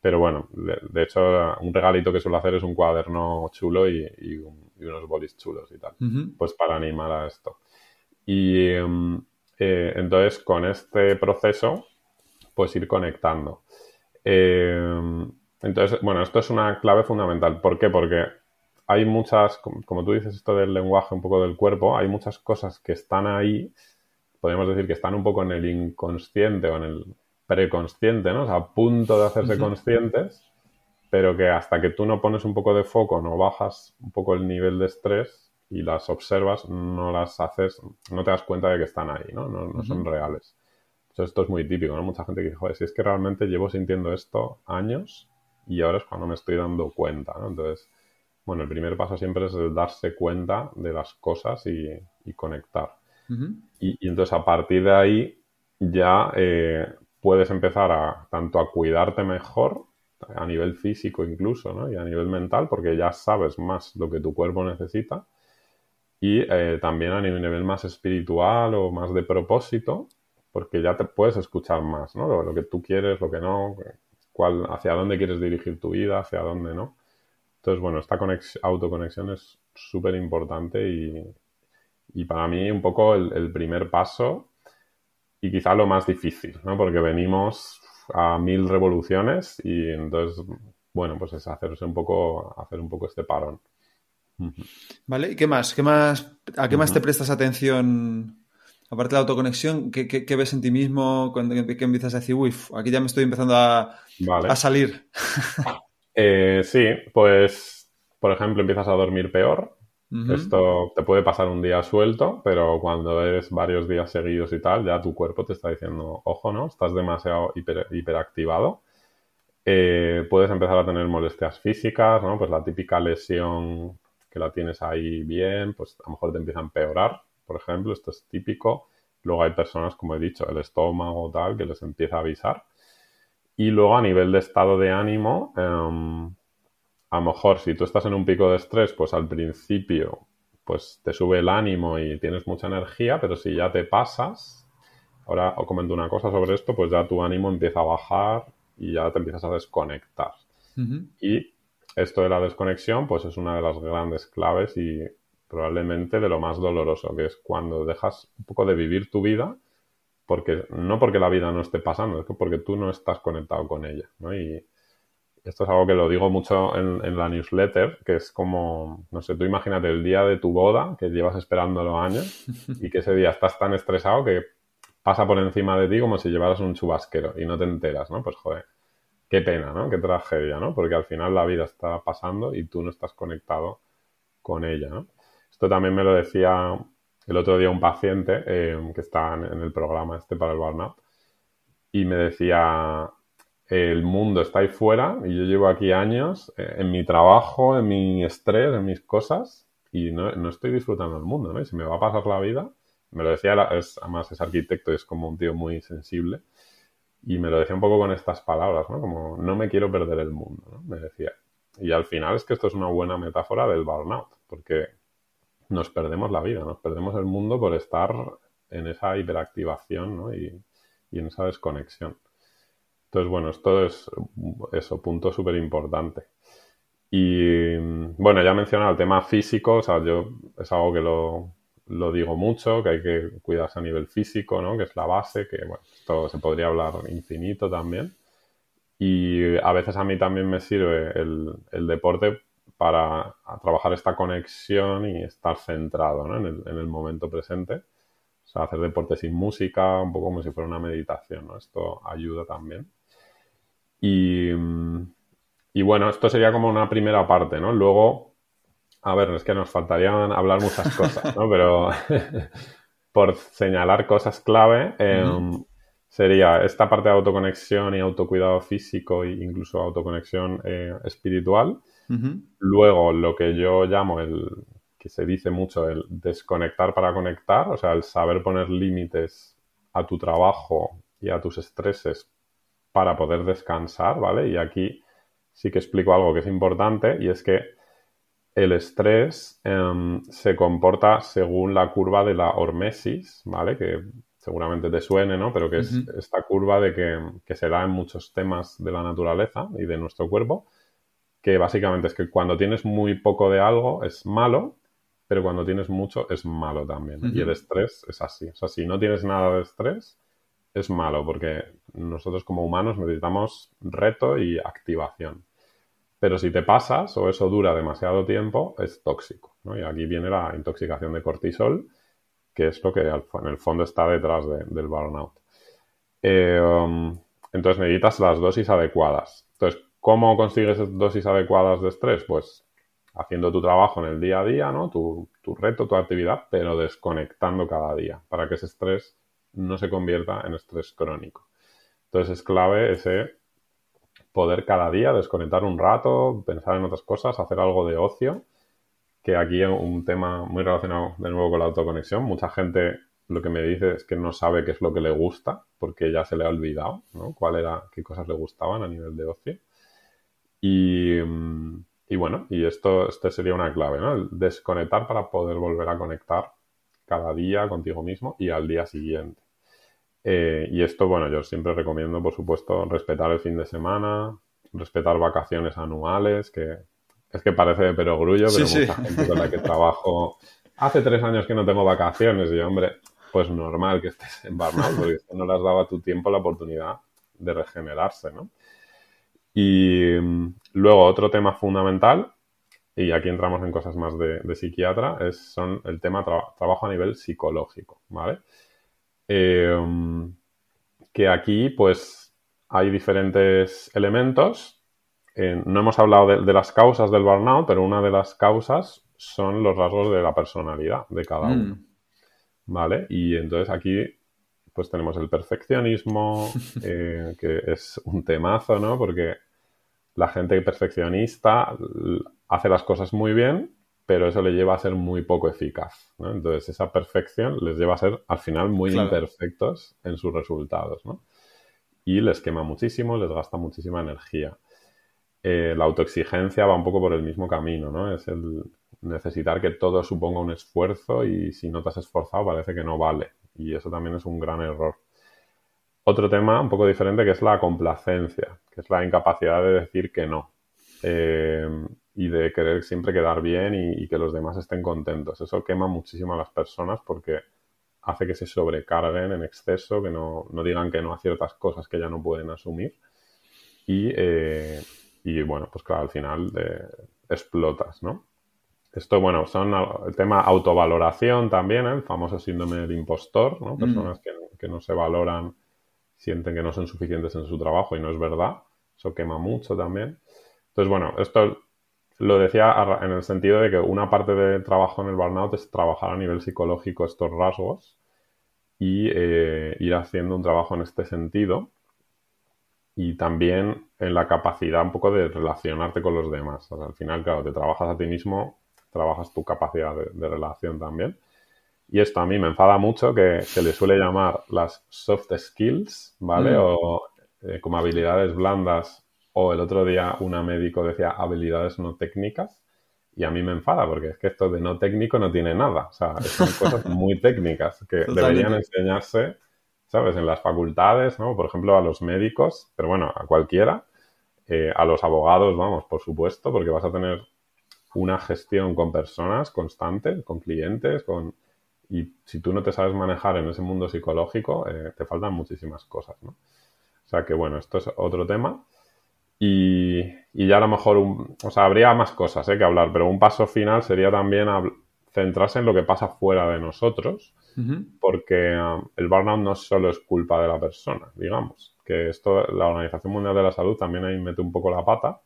Pero bueno, de, hecho, un regalito que suelo hacer es un cuaderno chulo y, unos bolis chulos y tal. Pues para animar a esto. Y, em, eh, entonces, con este proceso, pues ir conectando. Eh, entonces, bueno, esto es una clave fundamental. ¿Por qué? Porque hay muchas, como tú dices, esto del lenguaje, un poco del cuerpo, hay muchas cosas que están ahí, podríamos decir que están un poco en el inconsciente o en el preconsciente, ¿no? O sea, a punto de hacerse conscientes, pero que hasta que tú no pones un poco de foco, no bajas un poco el nivel de estrés, y las observas, no las haces, no te das cuenta de que están ahí, ¿no? No, son reales. Entonces, esto es muy típico, ¿no? Mucha gente que dice, joder, si es que realmente llevo sintiendo esto años y ahora es cuando me estoy dando cuenta, ¿no? Entonces, bueno, el primer paso siempre es el darse cuenta de las cosas y, conectar. y, entonces, a partir de ahí, ya eh, puedes empezar a tanto a cuidarte mejor a nivel físico incluso, ¿no? Y a nivel mental, porque ya sabes más lo que tu cuerpo necesita. Y eh, también a nivel más espiritual o más de propósito, porque ya te puedes escuchar más, ¿no? Lo, que tú quieres, lo que no, cuál, hacia dónde quieres dirigir tu vida, hacia dónde no. Entonces, bueno, esta autoconexión es súper importante y, y, para mí un poco el, primer paso y quizá lo más difícil, ¿no? Porque venimos a mil revoluciones y entonces, bueno, pues es hacerse un poco, hacer un poco este parón. Vale, ¿y qué más? ¿Qué más ¿A qué más te prestas atención aparte de la autoconexión, ¿qué, ves en ti mismo cuando empiezas a decir, uy, aquí ya me estoy empezando a, salir? [laughs] Eh, sí, pues, por ejemplo, empiezas a dormir peor. Esto te puede pasar un día suelto, pero cuando es varios días seguidos y tal, ya tu cuerpo te está diciendo, ojo, ¿no? Estás demasiado hiperactivado. Eh, puedes empezar a tener molestias físicas, ¿no? Pues la típica lesión que la tienes ahí bien, pues a lo mejor te empieza a empeorar por ejemplo, esto es típico. Luego hay personas, como he dicho, el estómago tal, que les empieza a avisar. Y luego a nivel de estado de ánimo, em, a lo mejor si tú estás en un pico de estrés, pues al principio pues te sube el ánimo y tienes mucha energía, pero si ya te pasas, ahora os comento una cosa sobre esto, pues ya tu ánimo empieza a bajar y ya te empiezas a desconectar. Y esto de la desconexión, pues es una de las grandes claves y probablemente de lo más doloroso, que es cuando dejas un poco de vivir tu vida, porque no porque la vida no esté pasando, es que porque tú no estás conectado con ella, ¿no? Y esto es algo que lo digo mucho en, la newsletter, que es como, no sé, tú imagínate el día de tu boda, que llevas esperando los años, y que ese día estás tan estresado que pasa por encima de ti como si llevaras un chubasquero y no te enteras, ¿no? Pues joder, qué pena, ¿no? Qué tragedia, ¿no? Porque al final la vida está pasando y tú no estás conectado con ella, ¿no? Esto también me lo decía el otro día un paciente eh, que está en, el programa este para el burnout y me decía, el mundo está ahí fuera y yo llevo aquí años eh, en mi trabajo, en mi estrés, en mis cosas y no, estoy disfrutando del mundo, ¿no? Y se me va a pasar la vida, me lo decía, es, además es arquitecto y es como un tío muy sensible y me lo decía un poco con estas palabras, ¿no? Como no me quiero perder el mundo, ¿no? Me decía. Y al final es que esto es una buena metáfora del burnout, porque nos perdemos la vida, nos perdemos el mundo por estar en esa hiperactivación y, en esa desconexión. Entonces, bueno, esto es eso, punto súper importante. Y bueno, ya he mencionado el tema físico, o sea, yo es algo que lo, digo mucho, que hay que cuidarse a nivel físico, ¿no? Que es la base, que bueno, esto se podría hablar infinito también. Y a veces a mí también me sirve el deporte para trabajar esta conexión y estar centrado en, el, momento presente. O sea, hacer deporte sin música, un poco como si fuera una meditación, ¿no? Esto ayuda también. Y, bueno, esto sería como una primera parte, ¿no? Luego, a ver, es que nos faltarían hablar muchas cosas, ¿no? Pero [laughs] por señalar cosas clave, em, sería esta parte de autoconexión y autocuidado físico e incluso autoconexión eh, espiritual. Luego, lo que yo llamo el, que se dice mucho, el desconectar para conectar, o sea, el saber poner límites a tu trabajo y a tus estreses para poder descansar, ¿vale? Y aquí sí que explico algo que es importante y es que el estrés em, se comporta según la curva de la hormesis, ¿vale? Que seguramente te suene, ¿no? Pero que es esta curva de que, que, se da en muchos temas de la naturaleza y de nuestro cuerpo, que básicamente es que cuando tienes muy poco de algo es malo, pero cuando tienes mucho es malo también. Y el estrés es así. O sea, si no tienes nada de estrés, es malo, porque nosotros como humanos necesitamos reto y activación. Pero si te pasas o eso dura demasiado tiempo, es tóxico. Y aquí viene la intoxicación de cortisol, que es lo que en el fondo está detrás del burnout. Eh, um, entonces necesitas las dosis adecuadas. Entonces, ¿Cómo consigues dosis adecuadas de estrés? Pues haciendo tu trabajo en el día a día, ¿no? Tu, reto, tu actividad, pero desconectando cada día para que ese estrés no se convierta en estrés crónico. Entonces es clave ese poder cada día desconectar un rato, pensar en otras cosas, hacer algo de ocio, que aquí es un tema muy relacionado de nuevo con la autoconexión. Mucha gente lo que me dice es que no sabe qué es lo que le gusta porque ya se le ha olvidado, ¿no? Cuál era, qué cosas le gustaban a nivel de ocio. Y, y bueno, y esto este sería una clave, ¿no? desconectar para poder volver a conectar cada día contigo mismo y al día siguiente. Eh, y esto, bueno, yo siempre recomiendo, por supuesto, respetar el fin de semana, respetar vacaciones anuales, que es que parece de perogrullo, pero mucha gente con la que trabajo hace tres años que no tengo vacaciones y, hombre, pues normal que estés en burnout porque no le has dado a tu tiempo la oportunidad de regenerarse, ¿no? Y mm, luego otro tema fundamental, y aquí entramos en cosas más de, psiquiatra, es son el tema trabajo a nivel psicológico, ¿vale? Eh, que aquí, pues, hay diferentes elementos. Eh, no hemos hablado de, las causas del burnout, pero una de las causas son los rasgos de la personalidad de cada mm. uno. ¿Vale? Y entonces aquí, pues tenemos el perfeccionismo, [laughs] eh, que es un temazo, ¿no? Porque la gente perfeccionista hace las cosas muy bien, pero eso le lleva a ser muy poco eficaz. ¿no? Entonces, esa perfección les lleva a ser al final muy imperfectos en sus resultados. ¿no? Y les quema muchísimo, les gasta muchísima energía. Eh, la autoexigencia va un poco por el mismo camino, ¿no? Es el necesitar que todo suponga un esfuerzo y si no te has esforzado parece que no vale. Y eso también es un gran error. Otro tema un poco diferente que es la complacencia, que es la incapacidad de decir que no. Eh, y de querer siempre quedar bien y, que los demás estén contentos. Eso quema muchísimo a las personas porque hace que se sobrecarguen en exceso, que no, digan que no a ciertas cosas que ya no pueden asumir. Y, eh, bueno, pues claro, al final eh, explotas, ¿no? Esto, bueno, son el tema autovaloración también, ¿eh? el famoso síndrome del impostor, ¿no? Mm. Personas que, que no se valoran, sienten que no son suficientes en su trabajo y no es verdad. Eso quema mucho también. Entonces, bueno, esto lo decía en el sentido de que una parte del trabajo en el burnout es trabajar a nivel psicológico estos rasgos y eh, ir haciendo un trabajo en este sentido y también en la capacidad un poco de relacionarte con los demás. al final, claro, te trabajas a ti mismo, trabajas tu capacidad de, relación también. Y esto a mí me enfada mucho que se le suele llamar las soft skills, ¿vale? Mm. O eh, como habilidades blandas o el otro día una médico decía habilidades no técnicas y a mí me enfada porque es que esto de no técnico no tiene nada. O sea, son cosas [laughs] muy técnicas que deberían enseñarse, ¿sabes? En las facultades, ¿no? Por ejemplo, a los médicos, pero bueno, a cualquiera. Eh, a los abogados, vamos, por supuesto, porque vas a tener una gestión con personas constante, con clientes, con... Y si tú no te sabes manejar en ese mundo psicológico, eh, te faltan muchísimas cosas, ¿no? O sea que, bueno, esto es otro tema. Y, ya a lo mejor, o sea, habría más cosas ¿eh? que hablar, pero un paso final sería también centrarse en lo que pasa fuera de nosotros, porque um, el burnout no solo es culpa de la persona, digamos, que esto, la Organización Mundial de la Salud también ahí mete un poco la pata,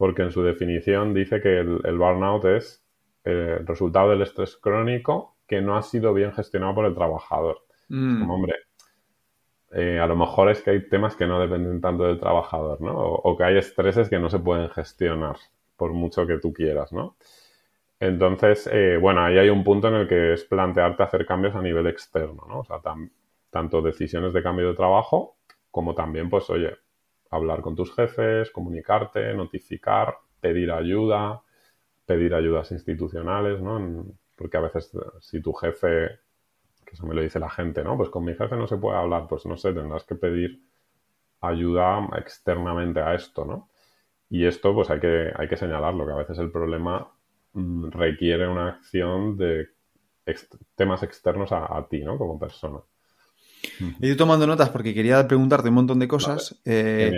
porque en su definición dice que el, burnout es el resultado del estrés crónico que no ha sido bien gestionado por el trabajador. Mm. Como, hombre, eh, a lo mejor es que hay temas que no dependen tanto del trabajador, ¿no? O, que hay estreses que no se pueden gestionar, por mucho que tú quieras, ¿no? Entonces, eh, bueno, ahí hay un punto en el que es plantearte hacer cambios a nivel externo, ¿no? O sea, tanto decisiones de cambio de trabajo como también, pues, oye, hablar con tus jefes, comunicarte, notificar, pedir ayuda, pedir ayudas institucionales, ¿no? porque a veces si tu jefe que eso me lo dice la gente, ¿no? Pues con mi jefe no se puede hablar, pues no sé, tendrás que pedir ayuda externamente a esto, ¿no? Y esto pues hay que, hay que señalarlo, que a veces el problema mm, requiere una acción de temas externos a, ti, ¿no? Como persona. He ido tomando notas porque quería preguntarte un montón de cosas. Eh,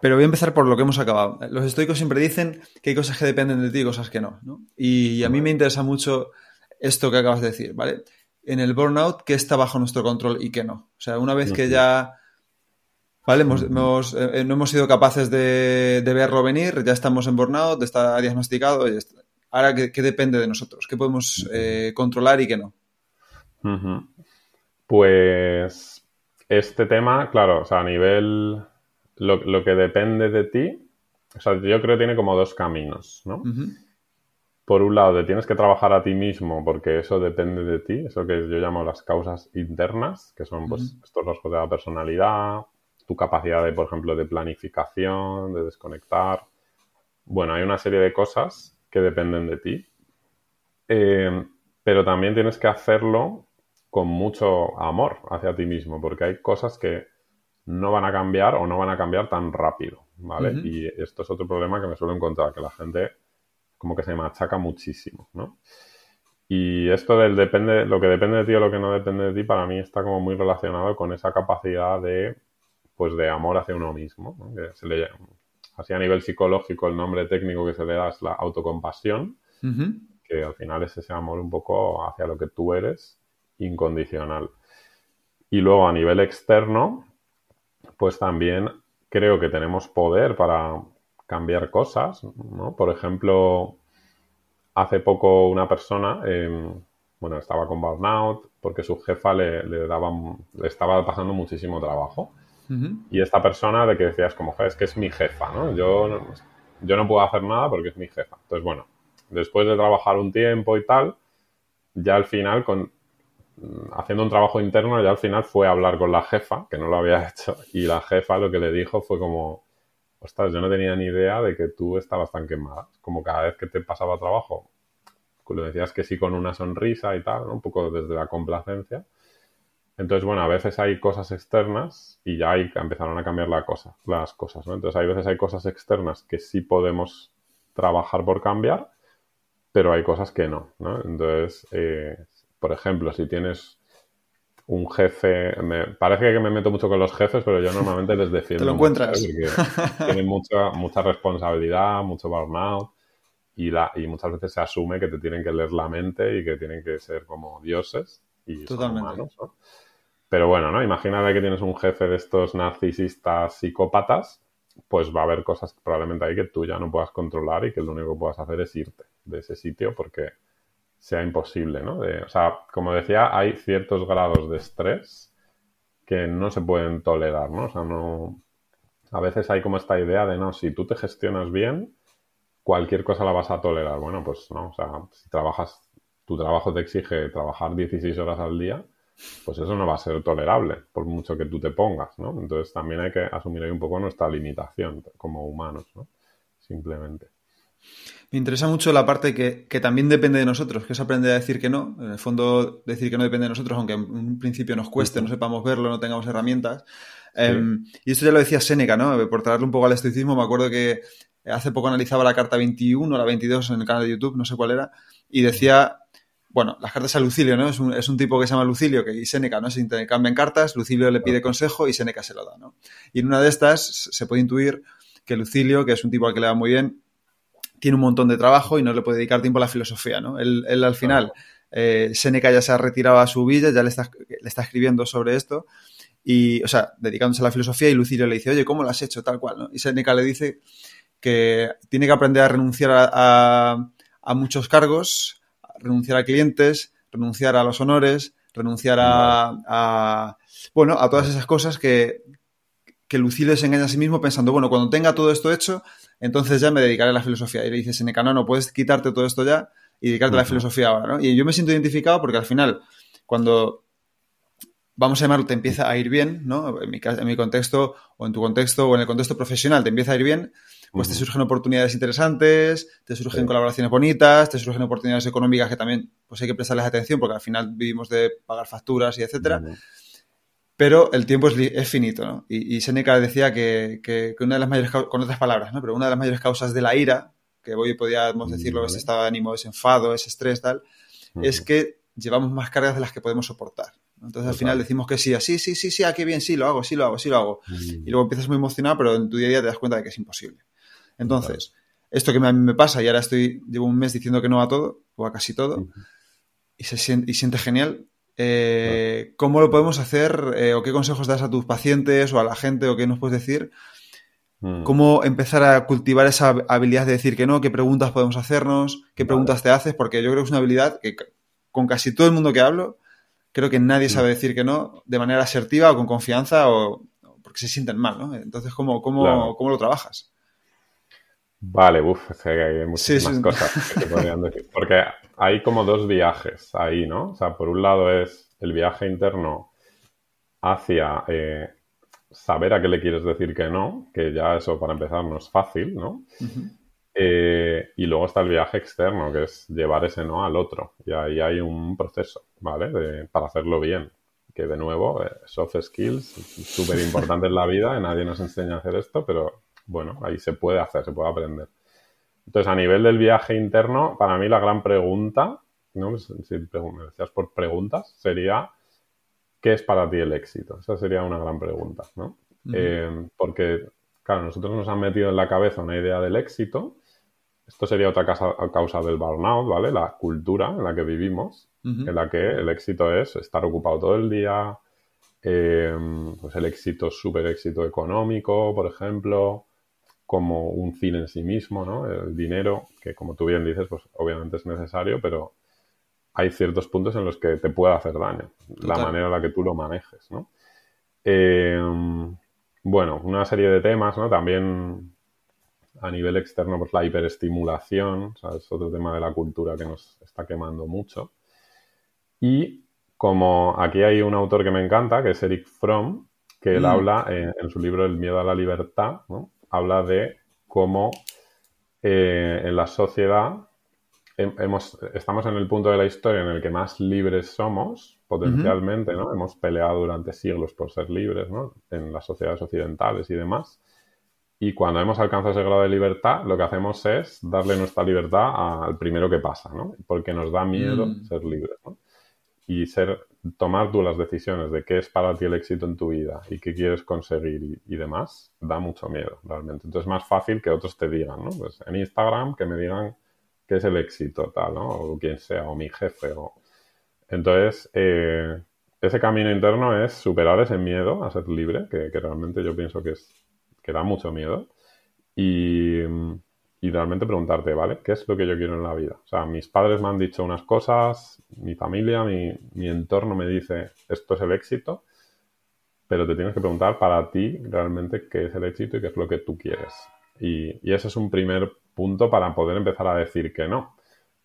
pero voy a empezar por lo que hemos acabado. Los estoicos siempre dicen que hay cosas que dependen de ti y cosas que no. ¿no? Y a mí me interesa mucho esto que acabas de decir, ¿vale? En el burnout, ¿qué está bajo nuestro control y qué no? O sea, una vez que ya, ¿vale? Hemos, eh, no hemos sido capaces de, verlo venir, ya estamos en burnout, está diagnosticado, y ahora, ¿qué, depende de nosotros? ¿Qué podemos eh, controlar y qué no? Pues este tema, claro, o sea, a nivel, lo, que depende de ti, o sea, yo creo que tiene como dos caminos, ¿no? por un lado, te tienes que trabajar a ti mismo porque eso depende de ti, eso que yo llamo las causas internas, que son pues, estos rasgos de la personalidad, tu capacidad de, por ejemplo, de planificación, de desconectar. Bueno, hay una serie de cosas que dependen de ti. Eh, pero también tienes que hacerlo con mucho amor hacia ti mismo, porque hay cosas que no van a cambiar o no van a cambiar tan rápido, ¿vale? Y esto es otro problema que me suelo encontrar, que la gente como que se machaca muchísimo, ¿no? Y esto del depende, lo que depende de ti o lo que no depende de ti, para mí está como muy relacionado con esa capacidad de, pues, de amor hacia uno mismo, ¿no? que se le, así a nivel psicológico el nombre técnico que se le da es la autocompasión, que al final es ese amor un poco hacia lo que tú eres, incondicional. Y luego a nivel externo, pues también creo que tenemos poder para cambiar cosas, ¿no? Por ejemplo, hace poco una persona, em, bueno, estaba con burnout porque su jefa le, le, daba, le estaba pasando muchísimo trabajo. Y esta persona de que decías como, es que es mi jefa, ¿no? Yo, ¿no? yo no puedo hacer nada porque es mi jefa. Entonces, bueno, después de trabajar un tiempo y tal, ya al final con, haciendo un trabajo interno, ya al final fue a hablar con la jefa, que no lo había [laughs] hecho, y la jefa lo que le dijo fue como, ostras, yo no tenía ni idea de que tú estabas tan quemada. Como cada vez que te pasaba trabajo, le decías que sí con una sonrisa y tal, un poco desde la complacencia. Entonces, bueno, a veces hay cosas externas y ya ahí empezaron a cambiar la cosa, las cosas, ¿no? Entonces, hay veces hay cosas externas que sí podemos trabajar por cambiar, pero hay cosas que no, ¿no? Entonces, eh, por ejemplo, si tienes un jefe, me, parece que me meto mucho con los jefes, pero yo normalmente les defiendo. Te lo encuentras. tienen mucha, mucha responsabilidad, mucho burnout y, la, y muchas veces se asume que te tienen que leer la mente y que tienen que ser como dioses y Totalmente. humanos, ¿no? Pero bueno, ¿no? Imagínate que tienes un jefe de estos narcisistas psicópatas, pues va a haber cosas probablemente ahí que tú ya no puedas controlar y que lo único que puedas hacer es irte de ese sitio porque sea imposible, ¿no? o sea, como decía, hay ciertos grados de estrés que no se pueden tolerar, ¿no? O sea, no... A veces hay como esta idea de, no, si tú te gestionas bien, cualquier cosa la vas a tolerar. Bueno, pues no, o sea, si trabajas, tu trabajo te exige trabajar 16 horas al día, pues eso no va a ser tolerable, por mucho que tú te pongas, ¿no? Entonces también hay que asumir ahí un poco nuestra limitación como humanos, ¿no? Simplemente. Me interesa mucho la parte que, también depende de nosotros, que es aprender a decir que no. En el fondo, decir que no depende de nosotros, aunque en un principio nos cueste, no sepamos verlo, no tengamos herramientas. Em, y esto ya lo decía Séneca, ¿no? Por traerle un poco al estoicismo, me acuerdo que hace poco analizaba la carta 21 o la 22 en el canal de YouTube, no sé cuál era, y decía, bueno, las cartas a Lucilio, ¿no? Es un, es un tipo que se llama Lucilio, que y Séneca, ¿no? Se intercambian cartas, Lucilio le pide consejo y Séneca se lo da, ¿no? Y en una de estas se puede intuir que Lucilio, que es un tipo al que le va muy bien, tiene un montón de trabajo y no le puede dedicar tiempo a la filosofía, ¿no? Él, al final, eh, Seneca ya se ha retirado a su villa, ya le está, le está escribiendo sobre esto, y, o sea, dedicándose a la filosofía, y Lucilio le dice, oye, ¿cómo lo has hecho? Tal cual, ¿no? Y Seneca le dice que tiene que aprender a renunciar a, a, muchos cargos, renunciar a clientes, renunciar a los honores, renunciar a, a, bueno, a todas esas cosas que, que Lucilio se engaña a sí mismo pensando, bueno, cuando tenga todo esto hecho, entonces ya me dedicaré a la filosofía. Y le dice Seneca, no, no, puedes quitarte todo esto ya y dedicarte a la filosofía ahora, ¿no? Y yo me siento identificado porque al final, cuando vamos a llamarlo, te empieza a ir bien, ¿no? En mi, en mi contexto, o en tu contexto, o en el contexto profesional, te empieza a ir bien, pues te surgen oportunidades interesantes, te surgen colaboraciones bonitas, te surgen oportunidades económicas que también pues hay que prestarles atención porque al final vivimos de pagar facturas y etcétera pero el tiempo es, finito, ¿no? Y, Seneca decía que, una de las mayores, con otras palabras, ¿no? Pero una de las mayores causas de la ira, que hoy podríamos decirlo, ese estado de ánimo, ese enfado, ese estrés, tal, es que llevamos más cargas de las que podemos soportar. Entonces al final decimos que sí, así, sí, sí, sí, ah, qué bien, sí, lo hago, sí, lo hago, sí, lo hago. Y luego empiezas muy emocionado, pero en tu día a día te das cuenta de que es imposible. Entonces, esto que a mí me pasa, y ahora estoy, llevo un mes diciendo que no a todo, o a casi todo, y, se y siente genial, eh, ¿Cómo lo podemos hacer eh, o qué consejos das a tus pacientes o a la gente o qué nos puedes decir? Mm. ¿Cómo empezar a cultivar esa habilidad de decir que no? ¿Qué preguntas podemos hacernos? ¿Qué preguntas te haces? Porque yo creo que es una habilidad que con casi todo el mundo que hablo, creo que nadie sabe mm. decir que no de manera asertiva o con confianza o porque se sienten mal, ¿no? Entonces, ¿cómo, cómo, ¿cómo lo trabajas? Vale, uff, es que hay muchísimas cosas que podrían decir. [laughs] Porque hay como dos viajes ahí, ¿no? O sea, por un lado es el viaje interno hacia eh, saber a qué le quieres decir que no, que ya eso para empezar no es fácil, ¿no? Eh, y luego está el viaje externo, que es llevar ese no al otro. Y ahí hay un proceso, ¿vale? para hacerlo bien. Que de nuevo, eh, soft skills, súper importante en la vida, nadie nos enseña a hacer esto, pero bueno, ahí se puede hacer, se puede aprender. Entonces, a nivel del viaje interno, para mí la gran pregunta, ¿no? Pues, si me decías por preguntas, sería ¿qué es para ti el éxito? Esa sería una gran pregunta, ¿no? Eh, porque, claro, nosotros nos han metido en la cabeza una idea del éxito. Esto sería otra causa, del burnout, ¿vale? La cultura en la que vivimos, en la que el éxito es estar ocupado todo el día, eh, pues el éxito, súper éxito económico, por ejemplo, como un fin en sí mismo, ¿no? El dinero, que como tú bien dices, pues obviamente es necesario, pero hay ciertos puntos en los que te puede hacer daño, la manera en la que tú lo manejes, ¿no? Eh, bueno, una serie de temas, ¿no? También a nivel externo, pues la hiperestimulación, es otro tema de la cultura que nos está quemando mucho. Y como aquí hay un autor que me encanta, que es Eric Fromm, que él mm. habla en, su libro El miedo a la libertad, ¿no? Habla de cómo eh, en la sociedad estamos en el punto de la historia en el que más libres somos, potencialmente, ¿no? Hemos peleado durante siglos por ser libres, ¿no? En las sociedades occidentales y demás. Y cuando hemos alcanzado ese grado de libertad, lo que hacemos es darle nuestra libertad al primero que pasa, ¿no? Porque nos da miedo mm. ser libres, ¿no? Y ser, tomar tú las decisiones de qué es para ti el éxito en tu vida y qué quieres conseguir y, demás, da mucho miedo, realmente. Entonces es más fácil que otros te digan, ¿no? Pues en Instagram que me digan qué es el éxito, tal, ¿no? O quien sea, o mi jefe, o... Entonces, eh, ese camino interno es superar ese miedo a ser libre, que, realmente yo pienso que, es, que da mucho miedo, y, realmente preguntarte, ¿vale? ¿Qué es lo que yo quiero en la vida? O sea, mis padres me han dicho unas cosas, mi familia, mi, mi entorno me dice, esto es el éxito, pero te tienes que preguntar para ti realmente qué es el éxito y qué es lo que tú quieres. Y, y ese es un primer punto para poder empezar a decir que no.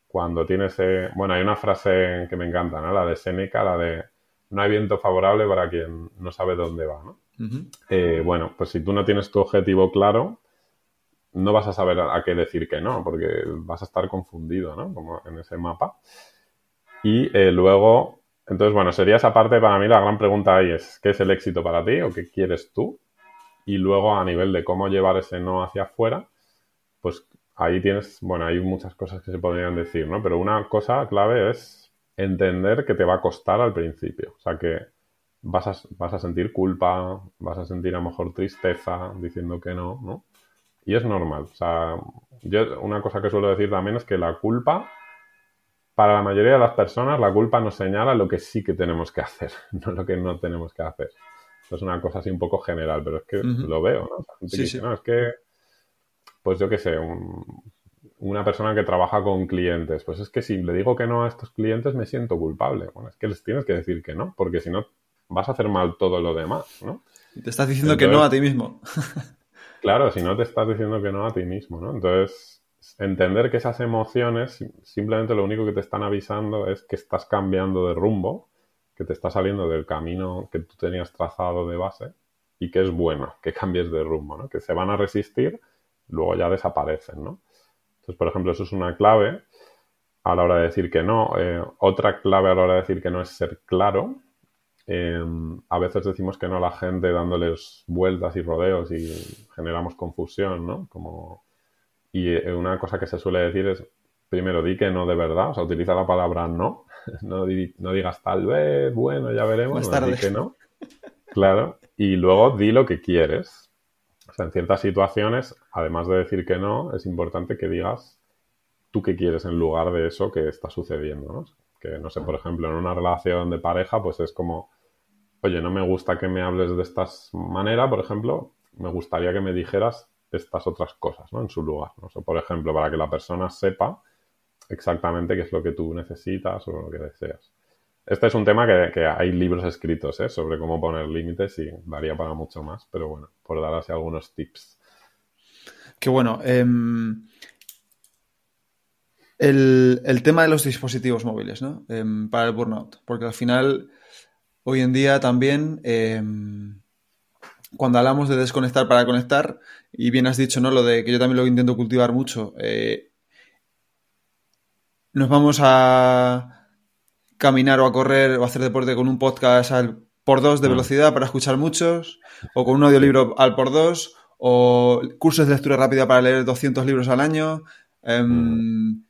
Cuando tienes, eh, bueno, hay una frase que me encanta, ¿no? La de Seneca, la de no hay viento favorable para quien no sabe dónde va, ¿no? Eh, bueno, pues si tú no tienes tu objetivo claro, no vas a saber a qué decir que no, porque vas a estar confundido, ¿no? Como en ese mapa. Y eh, luego, entonces, bueno, sería esa parte para mí la gran pregunta ahí es, ¿qué es el éxito para ti o qué quieres tú? Y luego a nivel de cómo llevar ese no hacia afuera, pues ahí tienes, bueno, hay muchas cosas que se podrían decir, ¿no? Pero una cosa clave es entender que te va a costar al principio. O sea, que vas a, vas a sentir culpa, vas a sentir a lo mejor tristeza diciendo que no, ¿no? Y es normal. O sea, yo una cosa que suelo decir también es que la culpa, para la mayoría de las personas, la culpa nos señala lo que sí que tenemos que hacer, [laughs] no lo que no tenemos que hacer. Esto es una cosa así un poco general, pero es que lo veo, ¿no? sí, sí. no, es que pues yo qué sé, una persona que trabaja con clientes, pues es que si le digo que no a estos clientes me siento culpable. Bueno, es que les tienes que decir que no, porque si no vas a hacer mal todo lo demás, ¿no? Te estás diciendo que no a ti mismo. [laughs] claro, si no te estás diciendo que no a ti mismo, ¿no? Entonces, entender que esas emociones simplemente lo único que te están avisando es que estás cambiando de rumbo, que te estás saliendo del camino que tú tenías trazado de base y que es bueno que cambies de rumbo, ¿no? Que se van a resistir luego ya desaparecen, ¿no? Entonces, por ejemplo, eso es una clave a la hora de decir que no. Eh, otra clave a la hora de decir que no es ser claro. Em, a veces decimos que no a la gente dándoles vueltas y rodeos y generamos confusión, ¿no? Como... Y eh, una cosa que se suele decir es, primero, di que no de verdad, o sea, utiliza la palabra no, [laughs] no, digas tal vez, bueno, ya veremos, no, di que no. Claro, y luego di lo que quieres. O sea, en ciertas situaciones, además de decir que no, es importante que digas tú qué quieres en lugar de eso que está sucediendo, ¿no? Que, no sé, por ejemplo, en una relación de pareja, pues es como, oye, no me gusta que me hables de esta manera, por ejemplo, me gustaría que me dijeras estas otras cosas, ¿no? En su lugar. ¿no? por ejemplo, para que la persona sepa exactamente qué es lo que tú necesitas o lo que deseas. Este es un tema que, hay libros escritos ¿eh? sobre cómo poner límites y daría para mucho más, pero bueno, por dar así algunos tips. Qué bueno. Em, el, tema de los dispositivos móviles, ¿no? Em, para el burnout. Porque al final, hoy en día también em, cuando hablamos de desconectar para conectar, y bien has dicho, ¿no? Lo de que yo también lo intento cultivar mucho. Eh, nos vamos a caminar o a correr o a hacer deporte con un podcast al por dos de mm. velocidad para escuchar muchos, o con un audiolibro al por dos, o cursos de lectura rápida para leer 200 libros al año. Em, mm.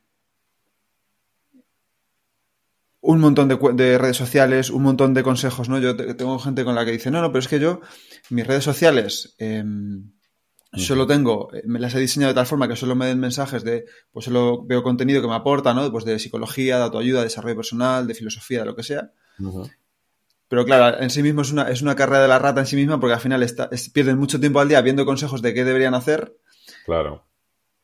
Un montón de, redes sociales, un montón de consejos, ¿no? Yo tengo gente con la que dice, no, no, pero es que yo, mis redes sociales, em, solo tengo, eh, me las he diseñado de tal forma que solo me den mensajes de, pues solo veo contenido que me aporta, ¿no? Pues de psicología, de autoayuda, desarrollo personal, de filosofía, de lo que sea. Pero claro, en sí mismo es una, es una carrera de la rata en sí misma porque al final pierden mucho tiempo al día viendo consejos de qué deberían hacer. Claro.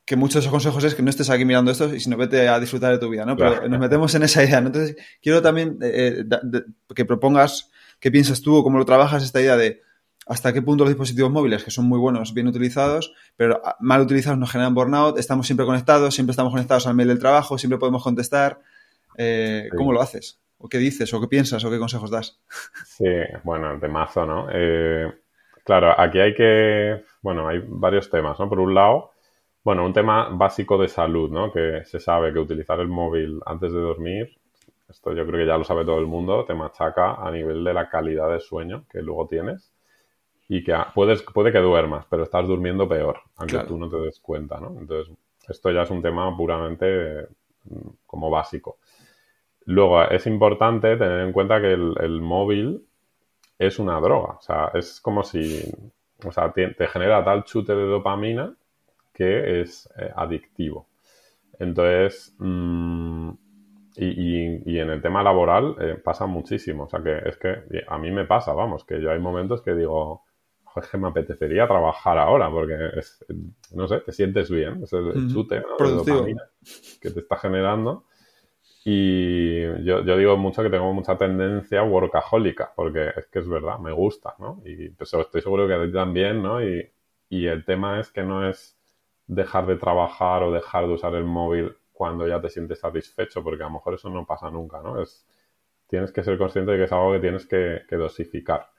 Que muchos de esos consejos es que no estés aquí mirando esto y si no vete a disfrutar de tu vida, ¿no? Pero nos metemos en esa idea, ¿no? Entonces, quiero también eh, eh, que propongas qué piensas tú o cómo lo trabajas esta idea de hasta qué punto los dispositivos móviles, que son muy buenos, bien utilizados, pero mal utilizados nos generan burnout, estamos siempre conectados, siempre estamos conectados al mail del trabajo, siempre podemos contestar. Eh, ¿Cómo lo haces? ¿O qué dices? ¿O qué piensas? ¿O qué consejos das? Sí, bueno, mazo, ¿no? Eh, claro, aquí hay que, bueno, hay varios temas, ¿no? Por un lado, bueno, un tema básico de salud, ¿no? Que se sabe que utilizar el móvil antes de dormir, esto yo creo que ya lo sabe todo el mundo, te machaca a nivel de la calidad de sueño que luego tienes y que puedes, puede que duermas, pero estás durmiendo peor, aunque tú no te des cuenta, ¿no? Entonces, esto ya es un tema puramente mm, como básico. Luego, es importante tener en cuenta que el, móvil es una droga. O sea, es como si, o sea, te, genera tal chute de dopamina que es eh, adictivo. Entonces, mm, y, en el tema laboral eh, pasa muchísimo. O sea, que es que a mí me pasa, vamos, que yo hay momentos que digo, es que me apetecería trabajar ahora porque, es, no sé, te sientes bien. Es el, chute dopamina que te está generando. Y yo, digo mucho que tengo mucha tendencia workahólica, porque es que es verdad, me gusta, ¿no? Y pues estoy seguro que a ti también, ¿no? Y, el tema es que no es dejar de trabajar o dejar de usar el móvil cuando ya te sientes satisfecho, porque a lo mejor eso no pasa nunca, ¿no? Es, tienes que ser consciente de que es algo que tienes que, dosificar.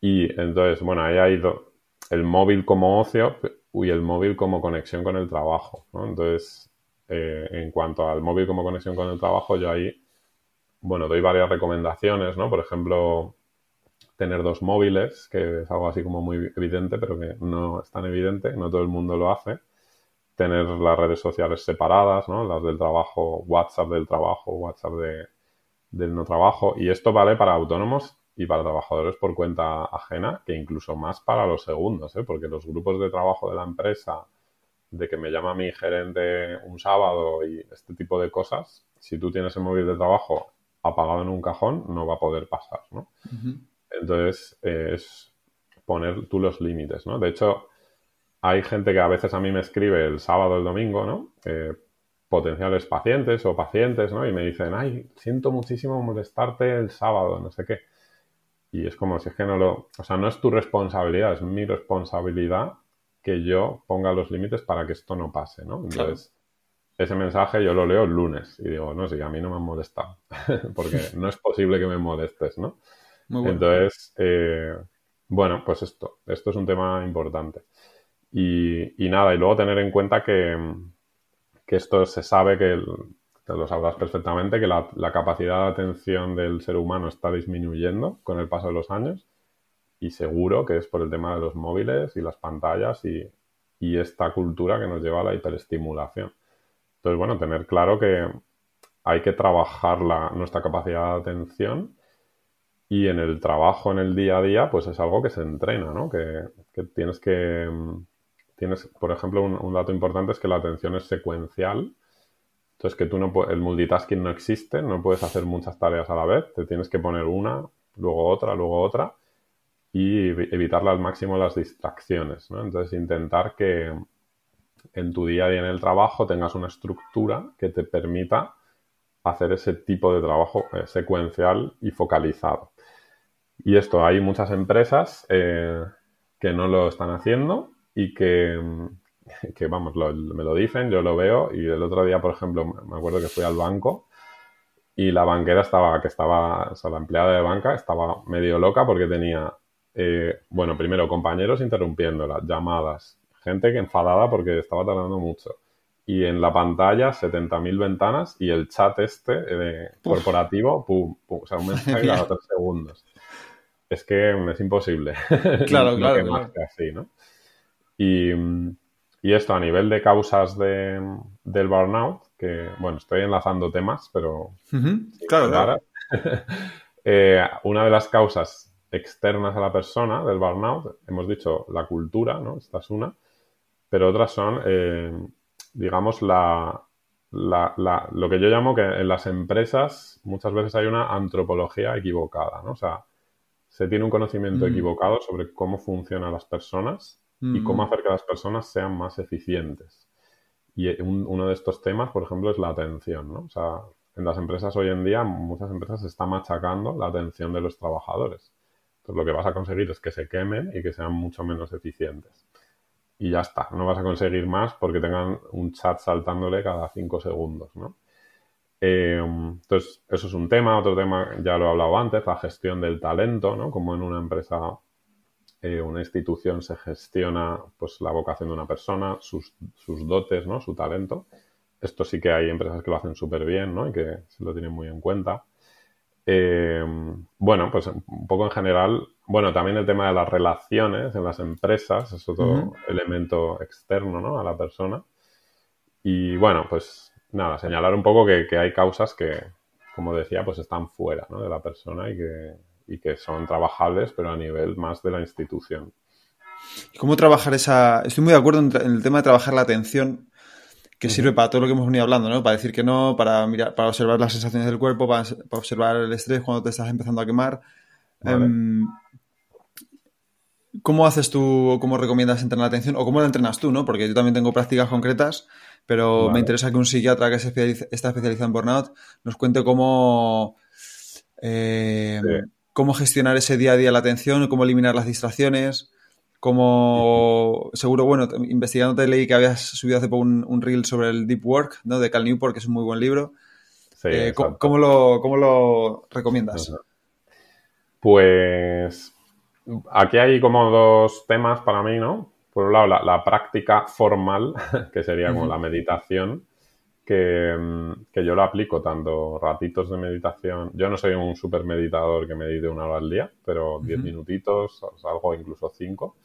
Y entonces, bueno, ahí hay el móvil como ocio y el móvil como conexión con el trabajo, ¿no? Entonces, eh, en cuanto al móvil como conexión con el trabajo, yo ahí, bueno, doy varias recomendaciones, ¿no? Por ejemplo, tener dos móviles, que es algo así como muy evidente, pero que no es tan evidente, no todo el mundo lo hace. Tener las redes sociales separadas, ¿no? Las del trabajo, WhatsApp del trabajo, WhatsApp del no trabajo. Y esto vale para autónomos y para trabajadores por cuenta ajena, que incluso más para los segundos, ¿eh? porque los grupos de trabajo de la empresa de que me llama mi gerente un sábado y este tipo de cosas, si tú tienes el móvil de trabajo apagado en un cajón, no va a poder pasar, ¿no? Entonces, es poner tú los límites, ¿no? De hecho, hay gente que a veces a mí me escribe el sábado o el domingo, ¿no? Eh, potenciales pacientes o pacientes, ¿no? Y me dicen, ay, siento muchísimo molestarte el sábado, no sé qué. Y es como si es que no lo... O sea, no es tu responsabilidad, es mi responsabilidad que yo ponga los límites para que esto no pase, ¿no? Entonces, ese mensaje yo lo leo el lunes y digo, no, sí, a mí no me han molestado, [laughs] porque no es posible que me molestes, ¿no? Entonces, eh, bueno, pues esto, esto es un tema importante. Y, nada, y luego tener en cuenta que, esto se sabe que, te lo sabrás perfectamente, que la, capacidad de atención del ser humano está disminuyendo con el paso de los años y seguro que es por el tema de los móviles y las pantallas y, esta cultura que nos lleva a la hiperestimulación. Entonces, bueno, tener claro que hay que trabajar nuestra capacidad de atención y en el trabajo, en el día a día, pues es algo que se entrena, ¿no? Que, tienes que... Tienes, por ejemplo, un, dato importante es que la atención es secuencial. Entonces, que tú no el multitasking no existe, no puedes hacer muchas tareas a la vez, te tienes que poner una, luego otra, luego otra y evitarle al máximo las distracciones. ¿no? Entonces, intentar que en tu día a día en el trabajo tengas una estructura que te permita hacer ese tipo de trabajo eh, secuencial y focalizado. Y esto, hay muchas empresas eh, que no lo están haciendo y que, [laughs] que vamos, me lo dicen, yo lo veo y el otro día, por ejemplo, me acuerdo que fui al banco y la banquera estaba, que estaba, o sea, la empleada de banca estaba medio loca porque tenía eh, bueno, primero, compañeros interrumpiéndola, llamadas, gente que enfadada porque estaba tardando mucho. Y en la pantalla, 70.000 ventanas y el chat este eh, corporativo, pum, pum, o sea, un mensaje cada [laughs] tres segundos. Es que es imposible. [laughs] Claro, claro. que así, ¿no? Y, y, esto a nivel de causas de, del burnout, que, bueno, estoy enlazando temas, pero... Claro, claro. [laughs] eh, una de las causas externas a la persona del burnout, hemos dicho la cultura, ¿no? Esta es una, pero otras son, eh, digamos, la, la, la, lo que yo llamo que en las empresas muchas veces hay una antropología equivocada, ¿no? O sea, se tiene un conocimiento mm. equivocado sobre cómo funcionan las personas y cómo hacer que las personas sean más eficientes. Y uno de estos temas, por ejemplo, es la atención, ¿no? O sea, en las empresas hoy en día, muchas empresas están machacando la atención de los trabajadores. Entonces, lo que vas a conseguir es que se quemen y que sean mucho menos eficientes. Y ya está, no vas a conseguir más porque tengan un chat saltándole cada cinco segundos, ¿no? Eh, entonces, eso es un tema. Otro tema, ya lo he hablado antes, la gestión del talento, ¿no? Como en una empresa, eh, una institución se gestiona pues la vocación de una persona, sus, sus dotes, ¿no? Su talento. Esto sí que hay empresas que lo hacen súper bien, ¿no? Y que se lo tienen muy en cuenta. Eh, bueno, pues un poco en general, bueno, también el tema de las relaciones en las empresas es otro elemento externo, ¿no? A la persona. Y bueno, pues nada, señalar un poco que, hay causas que, como decía, pues están fuera ¿no? de la persona y que, y que son trabajables, pero a nivel más de la institución. ¿Y cómo trabajar esa...? Estoy muy de acuerdo en el tema de trabajar la atención, que sirve para todo lo que hemos venido hablando, ¿no? Para decir que no, para mirar, para observar las sensaciones del cuerpo, para, observar el estrés cuando te estás empezando a quemar. Em, ¿Cómo haces tú o cómo recomiendas entrenar la atención? O cómo la entrenas tú, ¿no? Porque yo también tengo prácticas concretas, pero me interesa que un psiquiatra que está especializado en burnout nos cuente cómo, eh, cómo gestionar ese día a día la atención, cómo eliminar las distracciones como seguro, bueno, investigándote leí que habías subido hace poco un, reel sobre el Deep Work, ¿no? De Cal Newport, que es un muy buen libro. Eh, ¿cómo, lo, ¿cómo, lo, recomiendas? Pues aquí hay como dos temas para mí, ¿no? Por un lado, la, práctica formal, [laughs] que sería como la meditación, que, que, yo lo aplico tanto ratitos de meditación. Yo no soy un super meditador que medite una hora al día, pero 10 minutitos, algo incluso 5.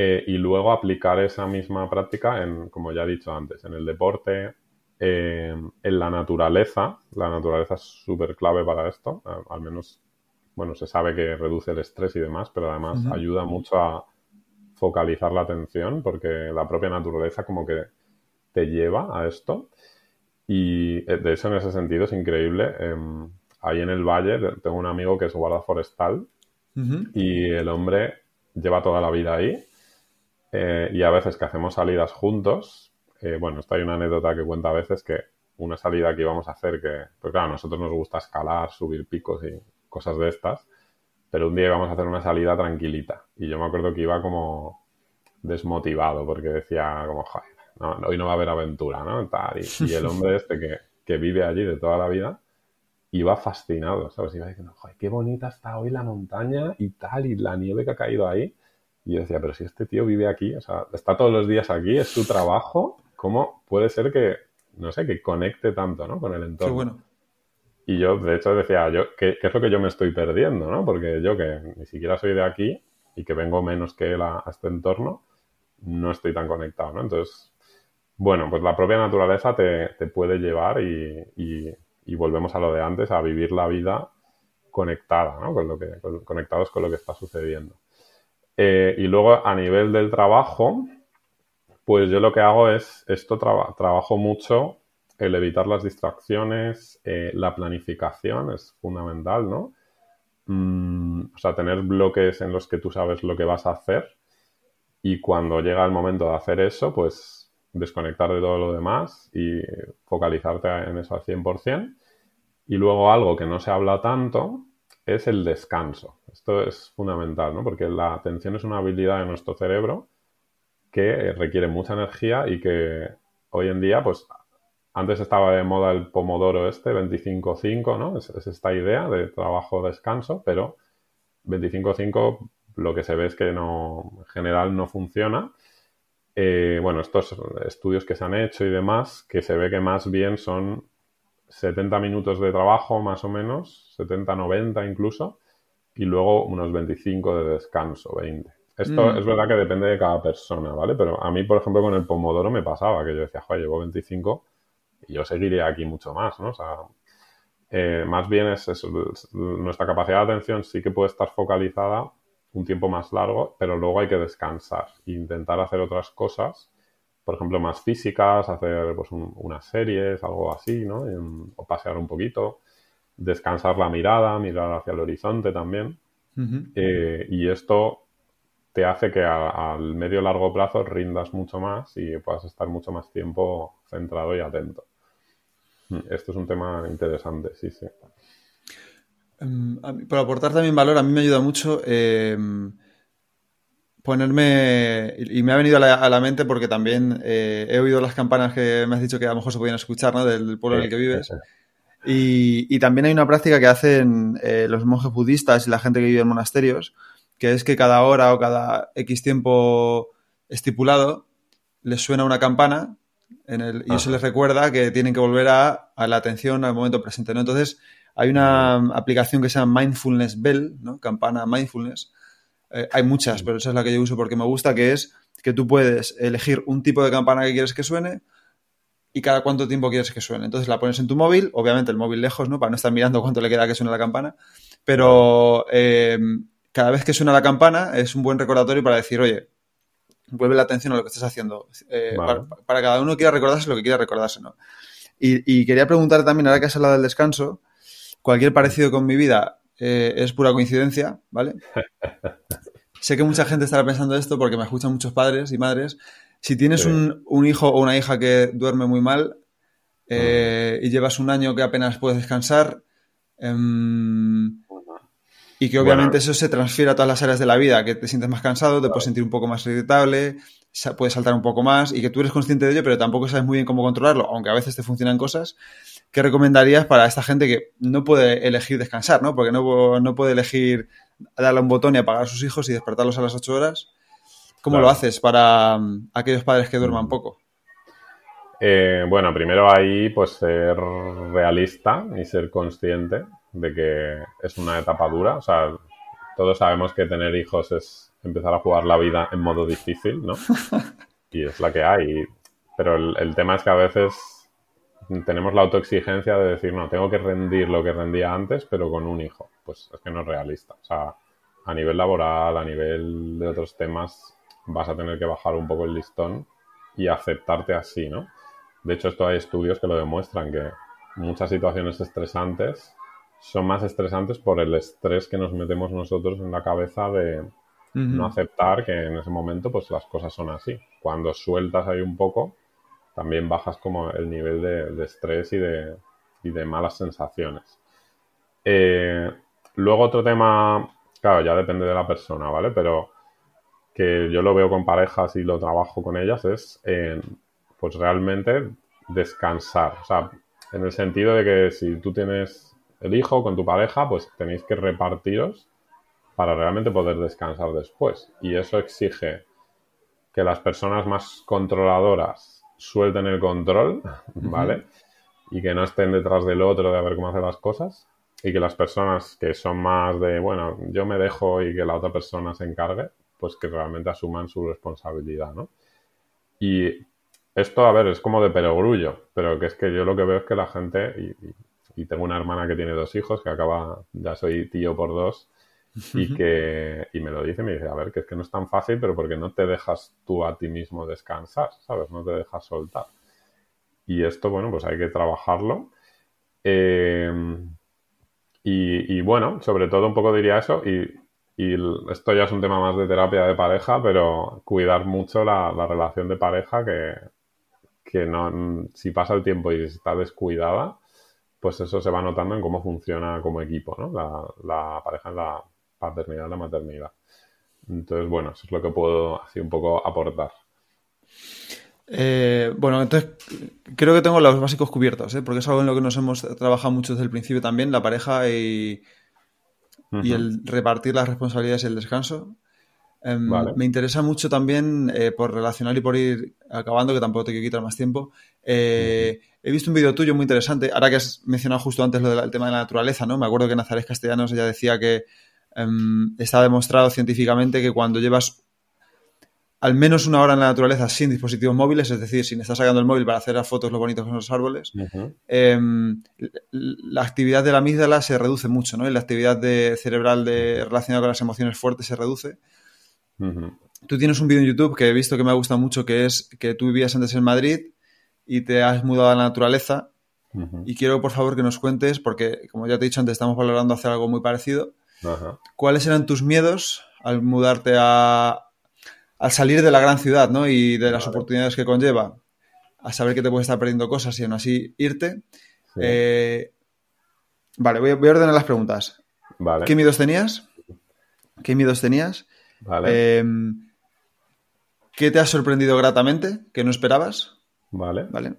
Eh, y luego aplicar esa misma práctica en, como ya he dicho antes, en el deporte, eh, en la naturaleza. La naturaleza es súper clave para esto, al menos, bueno, se sabe que reduce el estrés y demás, pero además ayuda mucho a focalizar la atención porque la propia naturaleza como que te lleva a esto. Y eh, de eso en ese sentido es increíble. Em, ahí en el valle tengo un amigo que es guarda forestal y el hombre lleva toda la vida ahí eh, y a veces que hacemos salidas juntos, eh, bueno, esta hay una anécdota que cuenta a veces que una salida que íbamos a hacer, que, pues claro, a nosotros nos gusta escalar, subir picos y cosas de estas, pero un día íbamos a hacer una salida tranquilita y yo me acuerdo que iba como desmotivado porque decía como, joder, hoy no va a haber aventura, ¿no? y, el hombre este que, que, vive allí de toda la vida iba fascinado, ¿sabes? Iba diciendo, joder, qué bonita está hoy la montaña y tal, y la nieve que ha caído ahí. Y yo decía, pero si este tío vive aquí, o sea, está todos los días aquí, es su trabajo, ¿cómo puede ser que, no sé, que conecte tanto, ¿no? Con el entorno. bueno. Y yo, de hecho, decía, yo, ¿qué, es lo que yo me estoy perdiendo, ¿no? Porque yo que ni siquiera soy de aquí y que vengo menos que él a, este entorno, no estoy tan conectado, ¿no? Entonces, bueno, pues la propia naturaleza te, puede llevar y, y, volvemos a lo de antes, a vivir la vida conectada, ¿no? Con lo que, conectados con lo que está sucediendo. Eh, y luego a nivel del trabajo, pues yo lo que hago es, esto trabajo mucho el evitar las distracciones, eh, la planificación es fundamental, ¿no? Mm, o sea, tener bloques en los que tú sabes lo que vas a hacer y cuando llega el momento de hacer eso, pues desconectar de todo lo demás y focalizarte en eso al 100%. Y luego algo que no se habla tanto es el descanso. Esto es fundamental, ¿no? Porque la atención es una habilidad de nuestro cerebro que requiere mucha energía y que hoy en día, pues antes estaba de moda el pomodoro este, 25-5, ¿no? Es, esta idea de trabajo-descanso, pero 25-5 lo que se ve es que no, en general no funciona. Eh, bueno, estos estudios que se han hecho y demás, que se ve que más bien son 70 minutos de trabajo más o menos, 70, 90 incluso, y luego unos 25 de descanso, 20. Esto mm. es verdad que depende de cada persona, ¿vale? Pero a mí, por ejemplo, con el pomodoro me pasaba que yo decía, joder, llevo 25 y yo seguiría aquí mucho más, ¿no? O sea, eh, más bien es, nuestra capacidad de atención sí que puede estar focalizada un tiempo más largo, pero luego hay que descansar e intentar hacer otras cosas, por ejemplo, más físicas, hacer pues, unas series, algo así, ¿no? o pasear un poquito, descansar la mirada, mirar hacia el horizonte también. Eh, y esto te hace que al medio largo plazo rindas mucho más y puedas estar mucho más tiempo centrado y atento. Esto es un tema interesante, sí, sí. Em, por aportar también valor, a mí me ayuda mucho em, ponerme, y me ha venido a la, mente porque también eh, he oído las campanas que me has dicho que a lo mejor se podían escuchar, ¿no? Del pueblo en el que vives. Y, también hay una práctica que hacen eh, los monjes budistas y la gente que vive en monasterios, que es que cada hora o cada X tiempo estipulado les suena una campana en el, y eso les recuerda que tienen que volver a, la atención al momento presente. ¿no? Entonces, hay una aplicación que se llama Mindfulness Bell, ¿no? campana Mindfulness. Eh, hay muchas, pero esa es la que yo uso porque me gusta, que es que tú puedes elegir un tipo de campana que quieres que suene y cada cuánto tiempo quieres que suene. Entonces la pones en tu móvil, obviamente el móvil lejos, ¿no? Para no estar mirando cuánto le queda que suene la campana, pero eh, cada vez que suena la campana es un buen recordatorio para decir, oye, vuelve la atención a lo que estás haciendo. Eh, para, cada uno quiera recordarse lo que quiera recordarse, ¿no? Y, quería preguntar también, ahora que has hablado del descanso, cualquier parecido con mi vida eh, es pura coincidencia, ¿vale? [laughs] sé que mucha gente estará pensando esto porque me escuchan muchos padres y madres. Si tienes un, hijo o una hija que duerme muy mal eh, y llevas un año que apenas puedes descansar, em, y que obviamente eso se transfiere a todas las áreas de la vida, que te sientes más cansado, te puedes sentir un poco más irritable, puedes saltar un poco más y que tú eres consciente de ello, pero tampoco sabes muy bien cómo controlarlo, aunque a veces te funcionan cosas. ¿Qué recomendarías para esta gente que no puede elegir descansar, ¿no? Porque no, no puede elegir darle un botón y apagar a sus hijos y despertarlos a las 8 horas. ¿Cómo lo haces para mm, aquellos padres que duerman mm. poco? Eh, bueno, primero ahí pues ser realista y ser consciente de que es una etapa dura. O sea, todos sabemos que tener hijos es empezar a jugar la vida en modo difícil, ¿no? [laughs] Y es la que hay. Pero el, tema es que a veces tenemos la autoexigencia de decir, no, tengo que rendir lo que rendía antes, pero con un hijo. Pues es que no es realista. O sea, a nivel laboral, a nivel de otros temas, vas a tener que bajar un poco el listón y aceptarte así, ¿no? De hecho, esto hay estudios que lo demuestran, que muchas situaciones estresantes son más estresantes por el estrés que nos metemos nosotros en la cabeza de no aceptar que en ese momento pues las cosas son así. Cuando sueltas ahí un poco, también bajas como el nivel de, estrés y de, y de, malas sensaciones. Eh, luego otro tema, claro, ya depende de la persona, ¿vale? Pero que yo lo veo con parejas y lo trabajo con ellas es pues realmente descansar. O sea, en el sentido de que si tú tienes el hijo, con tu pareja, pues tenéis que repartiros para realmente poder descansar después. Y eso exige que las personas más controladoras suelten el control, ¿vale? Y que no estén detrás del otro de a ver cómo hace las cosas. Y que las personas que son más de, bueno, yo me dejo y que la otra persona se encargue, pues que realmente asuman su responsabilidad, ¿no? Y esto, a ver, es como de perogrullo, pero que es que yo lo que veo es que la gente, y, y tengo una hermana que tiene dos hijos, que acaba, ya soy tío por dos, y que y me lo dice, me dice, a ver, que es que no es tan fácil, pero porque no te dejas tú a ti mismo descansar, ¿sabes? No te dejas soltar. Y esto, bueno, pues hay que trabajarlo. Eh, y, bueno, sobre todo un poco diría eso, y, esto ya es un tema más de terapia de pareja, pero cuidar mucho la, relación de pareja que, que no, si pasa el tiempo y está descuidada, pues eso se va notando en cómo funciona como equipo, ¿no? La, pareja en la paternidad y la maternidad. Entonces, bueno, eso es lo que puedo así un poco aportar. Eh, bueno, entonces creo que tengo los básicos cubiertos, ¿eh? porque es algo en lo que nos hemos trabajado mucho desde el principio también, la pareja y, y el repartir las responsabilidades y el descanso. Em, me interesa mucho también, eh, por relacionar y por ir acabando, que tampoco te quiero quitar más tiempo. Eh, he visto un vídeo tuyo muy interesante, ahora que has mencionado justo antes lo del tema de la naturaleza, ¿no? Me acuerdo que Nazaret Castellanos ella decía que em, está demostrado científicamente que cuando llevas al menos una hora en la naturaleza sin dispositivos móviles, es decir, sin estar sacando el móvil para hacer las fotos lo bonitos con los árboles, em, la actividad de la amígdala se reduce mucho, ¿no? Y la actividad de, cerebral de, relacionada con las emociones fuertes se reduce. Tú tienes un vídeo en YouTube que he visto que me ha gustado mucho, que es que tú vivías antes en Madrid y te has mudado a la naturaleza. Y quiero, por favor, que nos cuentes, porque como ya te he dicho antes, estamos valorando hacer algo muy parecido. ¿Cuáles eran tus miedos al mudarte a, al salir de la gran ciudad, ¿no? Y de las oportunidades que conlleva, a saber que te puedes estar perdiendo cosas y aún así irte. Eh, vale, voy a, ordenar las preguntas. Vale. ¿Qué miedos tenías? ¿Qué miedos tenías? Vale. Em, ¿Qué te ha sorprendido gratamente que no esperabas? Vale. Vale.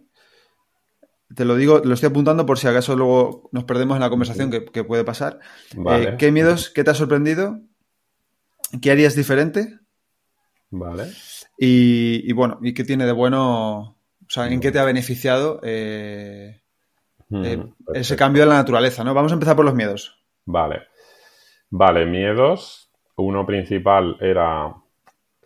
Te lo digo, lo estoy apuntando por si acaso luego nos perdemos en la conversación que, puede pasar. Vale. Eh, ¿Qué miedos, qué te ha sorprendido? ¿Qué harías diferente? Vale. Y, bueno, ¿y qué tiene de bueno? O sea, ¿en qué te ha beneficiado eh, eh, ese cambio de la naturaleza? ¿no? Vamos a empezar por los miedos. Vale. Vale, miedos. Uno principal era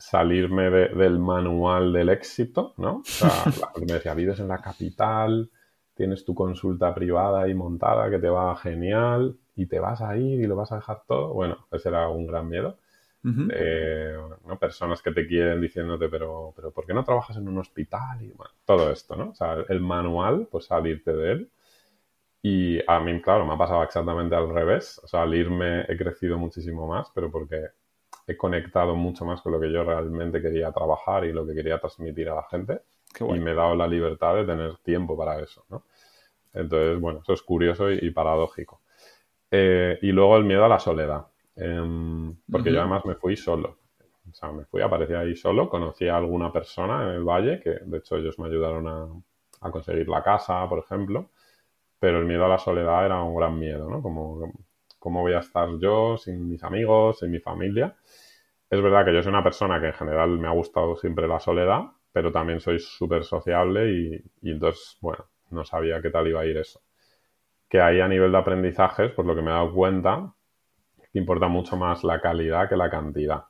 salirme del manual del éxito, ¿no? O sea, [laughs] me decía, vives en la capital, tienes tu consulta privada ahí montada que te va genial y te vas a ir y lo vas a dejar todo. Bueno, ese era un gran miedo. Eh, personas que te quieren diciéndote, pero, pero ¿por qué no trabajas en un hospital? Y bueno, todo esto, ¿no? O sea, el manual, pues salirte de él. Y a mí, claro, me ha pasado exactamente al revés. O sea, al irme he crecido muchísimo más, pero porque he conectado mucho más con lo que yo realmente quería trabajar y lo que quería transmitir a la gente. Y me he dado la libertad de tener tiempo para eso, ¿no? Entonces, bueno, eso es curioso y, paradójico. Eh, y luego el miedo a la soledad. Em, porque yo además me fui solo. O sea, me fui, aparecí ahí solo, conocí a alguna persona en el valle, que de hecho ellos me ayudaron a, conseguir la casa, por ejemplo, pero el miedo a la soledad era un gran miedo, ¿no? Como, ¿cómo voy a estar yo sin mis amigos, sin mi familia? Es verdad que yo soy una persona que en general me ha gustado siempre la soledad, pero también soy súper sociable y, entonces, bueno, no sabía qué tal iba a ir eso. Que ahí a nivel de aprendizajes, pues lo que me he dado cuenta importa mucho más la calidad que la cantidad.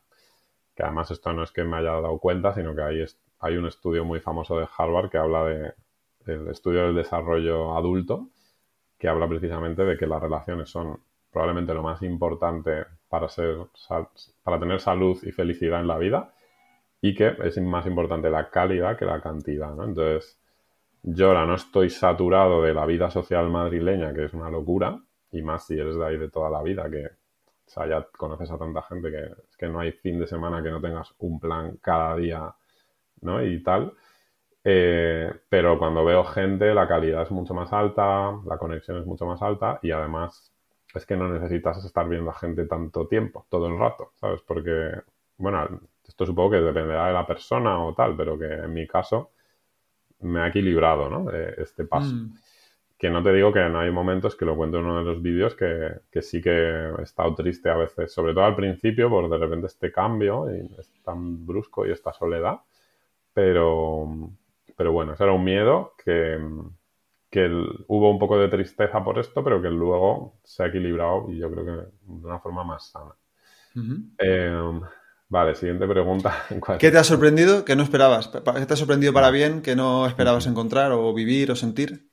Que además esto no es que me haya dado cuenta, sino que hay, hay un estudio muy famoso de Harvard que habla de, del estudio del desarrollo adulto, que habla precisamente de que las relaciones son probablemente lo más importante para, ser, para tener salud y felicidad en la vida y que es más importante la calidad que la cantidad. ¿no? Entonces, yo ahora no estoy saturado de la vida social madrileña, que es una locura, y más si eres de ahí de toda la vida, que, o sea, ya conoces a tanta gente que es que no hay fin de semana que no tengas un plan cada día, ¿no? Y tal. Eh, pero cuando veo gente, la calidad es mucho más alta, la conexión es mucho más alta y además es que no necesitas estar viendo a gente tanto tiempo, todo el rato, ¿sabes? Porque, bueno, esto supongo que dependerá de la persona o tal, pero que en mi caso me ha equilibrado, ¿no? Este paso. Mm que no te digo que no hay momentos que lo cuento en uno de los vídeos que, sí que he estado triste a veces, sobre todo al principio, por de repente este cambio y es tan brusco y esta soledad. Pero, pero bueno, ese era un miedo que, que hubo un poco de tristeza por esto, pero que luego se ha equilibrado y yo creo que de una forma más sana. Em, vale, siguiente pregunta. [laughs] ¿Qué te ha sorprendido que no esperabas? ¿Qué te ha sorprendido para bien que no esperabas encontrar o vivir o sentir?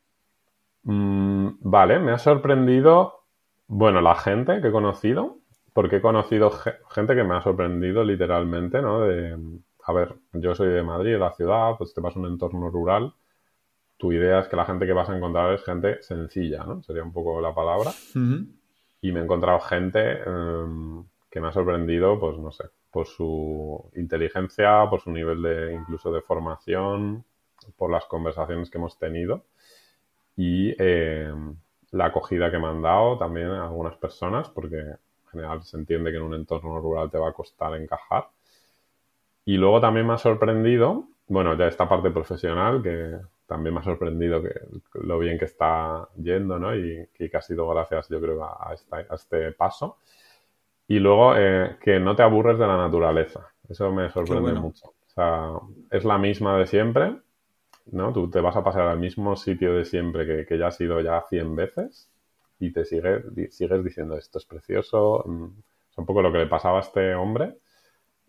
Mm, vale, me ha sorprendido, bueno, la gente que he conocido, porque he conocido gente que me ha sorprendido literalmente, ¿no? De, a ver, yo soy de Madrid, de la ciudad, pues te vas a un entorno rural, tu idea es que la gente que vas a encontrar es gente sencilla, ¿no? Sería un poco la palabra. Y me he encontrado gente em, que me ha sorprendido, pues no sé, por su inteligencia, por su nivel de incluso de formación, por las conversaciones que hemos tenido y eh, la acogida que me han dado también a algunas personas, porque en general se entiende que en un entorno rural te va a costar encajar. Y luego también me ha sorprendido, bueno, ya esta parte profesional, que también me ha sorprendido que, lo bien que está yendo, ¿no? Y, que ha sido gracias, yo creo, a, este paso. Y luego eh, que no te aburres de la naturaleza. Eso me sorprende mucho. O sea, es la misma de siempre, ¿no? Tú te vas a pasar al mismo sitio de siempre que, que ya has ido ya 100 veces y te sigue, sigues diciendo esto es precioso. Mm, es un poco lo que le pasaba a este hombre.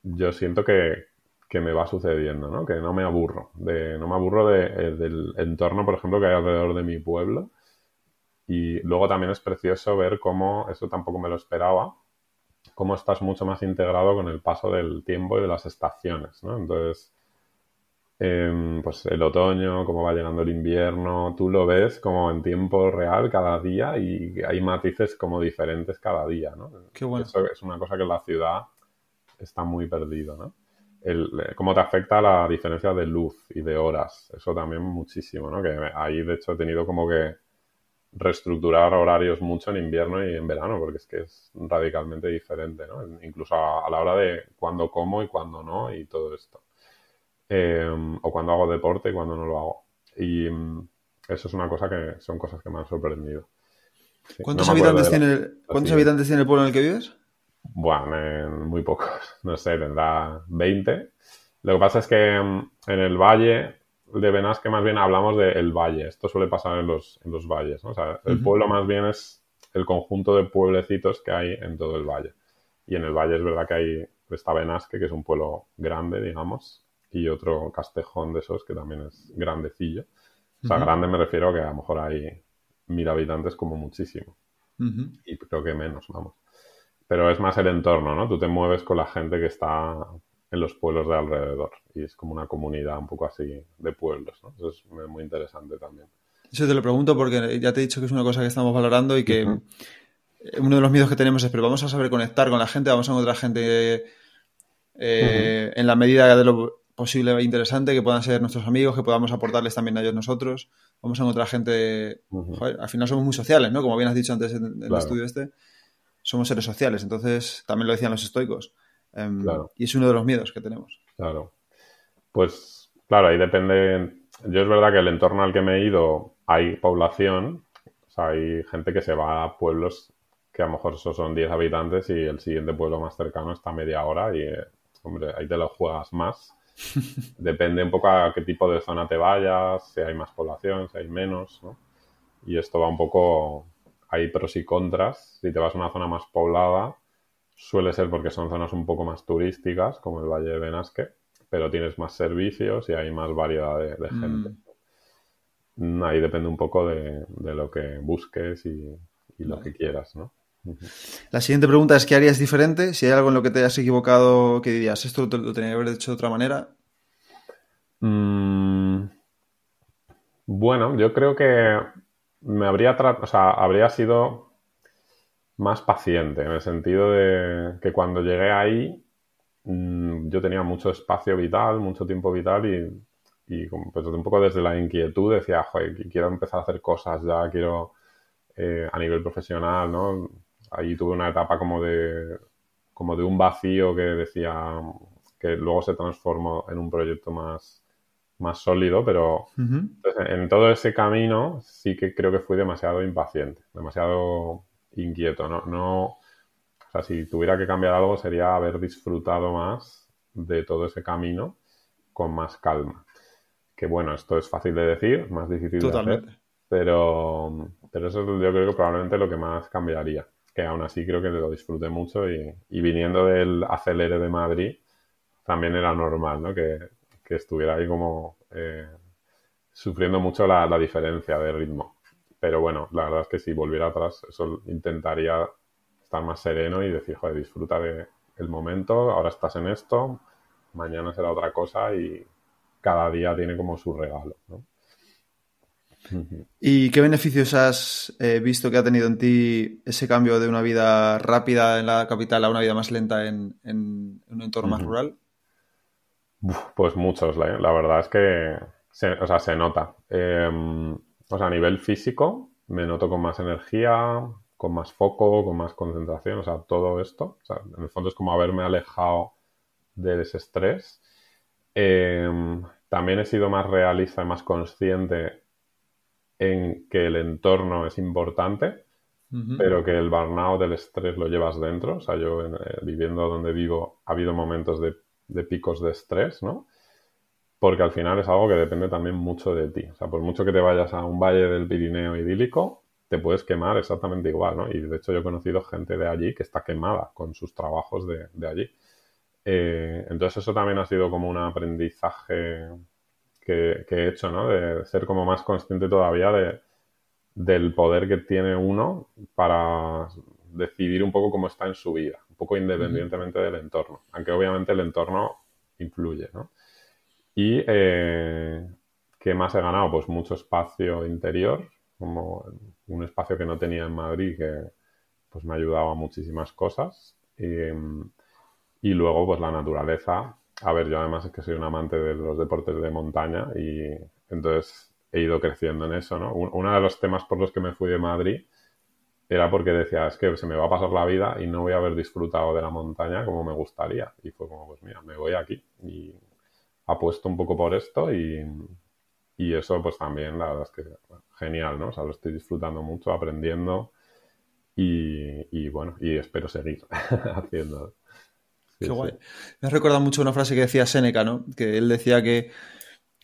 Yo siento que, me va sucediendo, ¿no? Que no me aburro. De, no me aburro de, eh, del entorno, por ejemplo, que hay alrededor de mi pueblo. Y luego también es precioso ver cómo, eso tampoco me lo esperaba, cómo estás mucho más integrado con el paso del tiempo y de las estaciones, ¿no? Entonces, Em, pues el otoño, cómo va llegando el invierno, tú lo ves como en tiempo real cada día y hay matices como diferentes cada día, ¿no? Qué bueno. Eso es una cosa que en la ciudad está muy perdido, ¿no? El, eh, cómo te afecta la diferencia de luz y de horas, eso también muchísimo, ¿no? Que ahí de hecho he tenido como que reestructurar horarios mucho en invierno y en verano, porque es que es radicalmente diferente, ¿no? Incluso a, a la hora de cuándo como y cuándo no y todo esto. Em, o cuando hago deporte y cuando no lo hago. Y mm, eso es una cosa que son cosas que me han sorprendido. ¿Cuántos, habitantes, tiene el, ¿cuántos habitantes tiene el pueblo en el que vives? Bueno, muy pocos. [laughs] No sé, tendrá 20. Lo que pasa es que mm, en el valle de Benasque más bien hablamos del valle. Esto suele pasar en los, en los valles. O sea, el pueblo más bien es el conjunto de pueblecitos que hay en todo el valle. Y en el valle es verdad que hay esta Benasque, que es un pueblo grande, digamos, y otro castejón de esos que también es grandecillo. O sea, grande me refiero a que a lo mejor hay mil habitantes como muchísimo. Y creo que menos, vamos. Pero es más el entorno, ¿no? Tú te mueves con la gente que está en los pueblos de alrededor. Y es como una comunidad un poco así de pueblos, ¿no? Eso es muy interesante también. Eso te lo pregunto porque ya te he dicho que es una cosa que estamos valorando y que uno de los miedos que tenemos es, pero vamos a saber conectar con la gente, vamos a encontrar gente eh, en la medida de lo posible e interesante, que puedan ser nuestros amigos, que podamos aportarles también a ellos nosotros. Vamos a encontrar gente, al final somos muy sociales, ¿no? Como bien has dicho antes en, el estudio este, somos seres sociales, entonces también lo decían los estoicos. Em, y es uno de los miedos que tenemos. Claro. Pues claro, ahí depende. Yo es verdad que el entorno al que me he ido hay población, o sea, hay gente que se va a pueblos que a lo mejor esos son 10 habitantes y el siguiente pueblo más cercano está a media hora y, hombre, ahí te lo juegas más. [laughs] Depende un poco a qué tipo de zona te vayas, si hay más población, si hay menos, ¿no? Y esto va un poco, hay pros y contras. Si te vas a una zona más poblada, suele ser porque son zonas un poco más turísticas, como el Valle de Benasque, pero tienes más servicios y hay más variedad de, mm. gente. Mm, ahí depende un poco de, lo que busques y, lo que quieras, ¿no? La siguiente pregunta es: ¿qué harías diferente? Si hay algo en lo que te hayas equivocado, ¿qué dirías? ¿Esto lo, tenía que haber hecho de otra manera? Mm, bueno, yo creo que me habría, o sea, habría sido más paciente, en el sentido de que cuando llegué ahí mm, yo tenía mucho espacio vital, mucho tiempo vital y, pues, un poco desde la inquietud decía, joder, quiero empezar a hacer cosas ya, quiero eh, a nivel profesional, ¿no? ahí tuve una etapa como de, como de un vacío que decía que luego se transformó en un proyecto más, más sólido, pero en todo ese camino sí que creo que fui demasiado impaciente, demasiado inquieto. No, no, o sea, si tuviera que cambiar algo sería haber disfrutado más de todo ese camino con más calma. Que bueno, esto es fácil de decir, más difícil de hacer, pero, pero eso yo creo que probablemente lo que más cambiaría que aún así creo que lo disfruté mucho y, viniendo del acelere de Madrid también era normal, ¿no? Que, estuviera ahí como eh, sufriendo mucho la, diferencia de ritmo. Pero bueno, la verdad es que si volviera atrás, eso intentaría estar más sereno y decir, joder, disfruta del el momento, ahora estás en esto, mañana será otra cosa y cada día tiene como su regalo, ¿no? ¿Y qué beneficios has eh, visto que ha tenido en ti ese cambio de una vida rápida en la capital a una vida más lenta en, un entorno más rural? Pues muchos, la, verdad es que se, o sea, se nota. Em, o sea, a nivel físico me noto con más energía, con más foco, con más concentración, o sea, todo esto. O sea, en el fondo es como haberme alejado de ese estrés. Em, también he sido más realista y más consciente en que el entorno es importante. pero que el burnout, del estrés lo llevas dentro. O sea, yo eh, viviendo donde vivo ha habido momentos de, de, picos de estrés, ¿no? Porque al final es algo que depende también mucho de ti. O sea, por mucho que te vayas a un valle del Pirineo idílico, te puedes quemar exactamente igual, ¿no? Y de hecho yo he conocido gente de allí que está quemada con sus trabajos de, allí. Eh, entonces eso también ha sido como un aprendizaje que, he hecho, ¿no? De ser como más consciente todavía de, del poder que tiene uno para decidir un poco cómo está en su vida, poco independientemente del entorno, aunque obviamente el entorno influye, ¿no? Y eh, ¿qué más he ganado? Pues mucho espacio interior, como un espacio que no tenía en Madrid que pues me ayudaba a muchísimas cosas. Y, y luego, pues la naturaleza. A ver, yo además es que soy un amante de los deportes de montaña y entonces he ido creciendo en eso, ¿no? Uno de los temas por los que me fui de Madrid era porque decía, es que se me va a pasar la vida y no voy a haber disfrutado de la montaña como me gustaría. Y fue como, pues mira, me voy aquí y apuesto un poco por esto y, y eso pues también, la verdad es que genial, ¿no? O sea, lo estoy disfrutando mucho, aprendiendo y, y bueno, y espero seguir [laughs] haciendo. Qué guay. Me ha recordado mucho una frase que decía Seneca, ¿no? Que él decía que,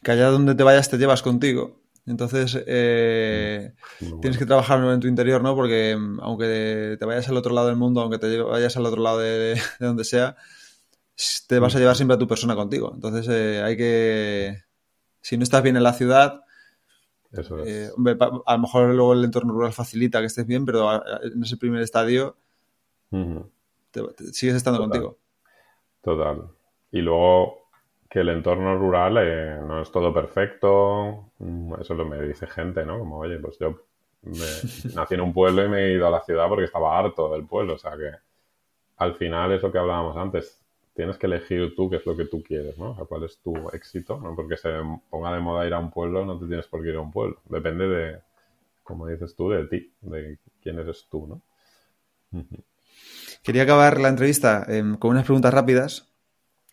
que allá donde te vayas te llevas contigo. Entonces, eh, tienes que trabajar en tu interior, ¿no? Porque mm, aunque te vayas al otro lado del mundo, aunque te vayas al otro lado de, donde sea, te vas a llevar siempre a tu persona contigo. Entonces, eh, hay que. Si no estás bien en la ciudad, Eso es. Eh, a lo mejor luego el entorno rural facilita que estés bien, pero en ese primer estadio sigues estando contigo. Total. Y luego que el entorno rural eh, no es todo perfecto, mm, eso lo me dice gente, ¿no? Como, oye, pues yo [laughs] nací en un pueblo y me he ido a la ciudad porque estaba harto del pueblo, o sea que al final es lo que hablábamos antes, tienes que elegir tú qué es lo que tú quieres, ¿no? O sea, cuál es tu éxito, ¿no? Porque se ponga de moda ir a un pueblo, no te tienes por qué ir a un pueblo, depende de, como dices tú, de ti, de quién eres tú, ¿no? Quería acabar la entrevista em, con unas preguntas rápidas.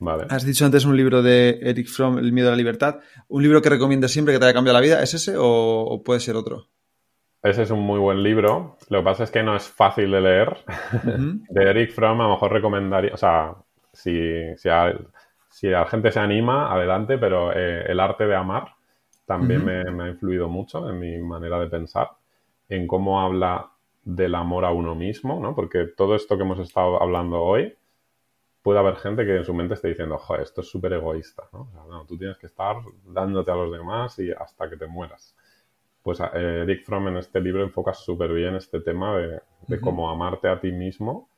Vale. Has dicho antes un libro de Eric Fromm, El miedo a la libertad. ¿Un libro que recomiendas siempre que te haya cambiado la vida? ¿Es ese o, puede ser otro? Ese es un muy buen libro. Lo que pasa es que no es fácil de leer. [laughs] de Eric Fromm a lo mejor recomendaría, o sea, si, si, a, la gente se anima, adelante, pero eh, El arte de amar también me, me ha influido mucho en mi manera de pensar, en cómo habla del amor a uno mismo, ¿no? Porque todo esto que hemos estado hablando hoy, puede haber gente que en su mente esté diciendo, joder, esto es súper egoísta, ¿no? O sea, no, tú tienes que estar dándote a los demás y hasta que te mueras. Pues eh, Eric Fromm en este libro enfoca súper bien este tema de, cómo amarte a ti mismo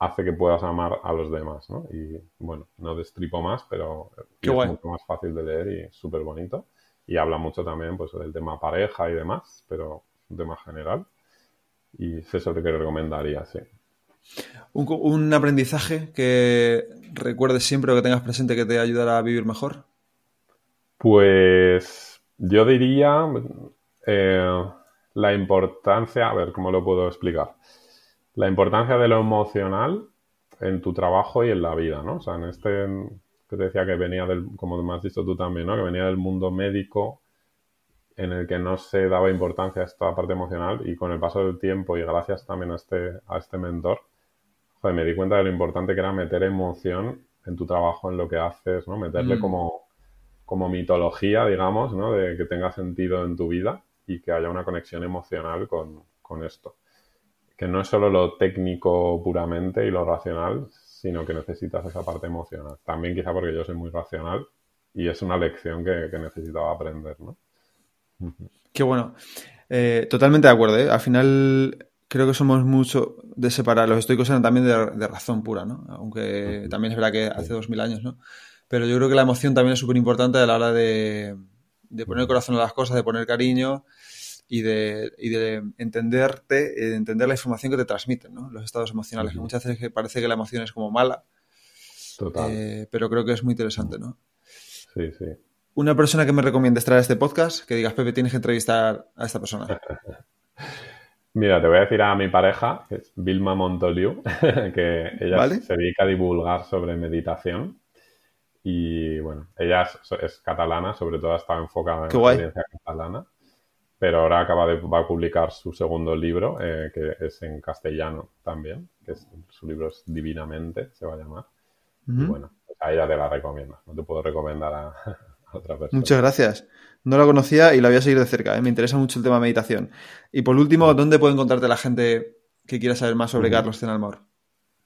hace que puedas amar a los demás, ¿no? Y bueno, no destripo más, pero es mucho más fácil de leer y súper bonito. Y habla mucho también pues, del tema pareja y demás, pero un tema general. Y es eso que recomendaría, sí. ¿Un, aprendizaje que recuerdes siempre o que tengas presente que te ayudará a vivir mejor? Pues yo diría eh, la importancia, a ver cómo lo puedo explicar, la importancia de lo emocional en tu trabajo y en la vida, ¿no? O sea, en este que te decía que venía del, como me has dicho tú también, ¿no? Que venía del mundo médico en el que no se daba importancia a esta parte emocional y con el paso del tiempo y gracias también a este, a este mentor, me di cuenta de lo importante que era meter emoción en tu trabajo, en lo que haces, ¿no? Meterle mm. como, como mitología, digamos, ¿no? De que tenga sentido en tu vida y que haya una conexión emocional con, con esto. Que no es solo lo técnico puramente y lo racional, sino que necesitas esa parte emocional. También quizá porque yo soy muy racional y es una lección que, que necesitaba aprender, ¿no? Qué bueno. Eh, totalmente de acuerdo. ¿eh? Al final creo que somos mucho de separar. Los estoicos eran también de, razón pura, ¿no? Aunque también es verdad que hace dos mil años, ¿no? Pero yo creo que la emoción también es súper importante a la hora de, poner el corazón a las cosas, de poner cariño y de, y de entenderte, de entender la información que te transmiten, ¿no? Los estados emocionales. Muchas veces parece que la emoción es como mala. Total. Eh, pero creo que es muy interesante, ¿no? Sí, sí una persona que me recomiendes traer este podcast, que digas, Pepe, tienes que entrevistar a esta persona. [laughs] Mira, te voy a decir a mi pareja, que es Vilma Montoliu, [laughs] que ella se dedica a divulgar sobre meditación. Y bueno, ella es, catalana, sobre todo está enfocada en la experiencia catalana. pero ahora acaba de va a publicar su segundo libro, eh, que es en castellano también, que su libro es Divinamente, se va a llamar. Y bueno, pues a ella te la recomiendo, no te puedo recomendar a, [laughs] otra persona. Muchas gracias. No la conocía y la voy a seguir de cerca, ¿eh? me interesa mucho el tema de meditación. Y por último, ¿dónde puede encontrarte la gente que quiera saber más sobre Carlos Tenalmor?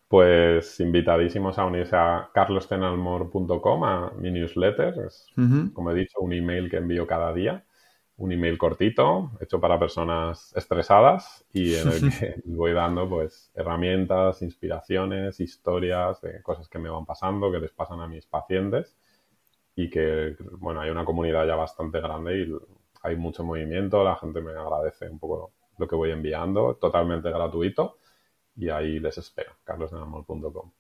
Pues invitadísimos a unirse a carlostenalmor.com, a mi newsletter. Es, como he dicho, un email que envío cada día. Un email cortito, hecho para personas estresadas y en el que [laughs] voy dando pues herramientas, inspiraciones, historias de cosas que me van pasando, que les pasan a mis pacientes y que, bueno, hay una comunidad ya bastante grande y hay mucho movimiento, la gente me agradece un poco lo que voy enviando, totalmente gratuito y ahí les espero, carlosenamor.com.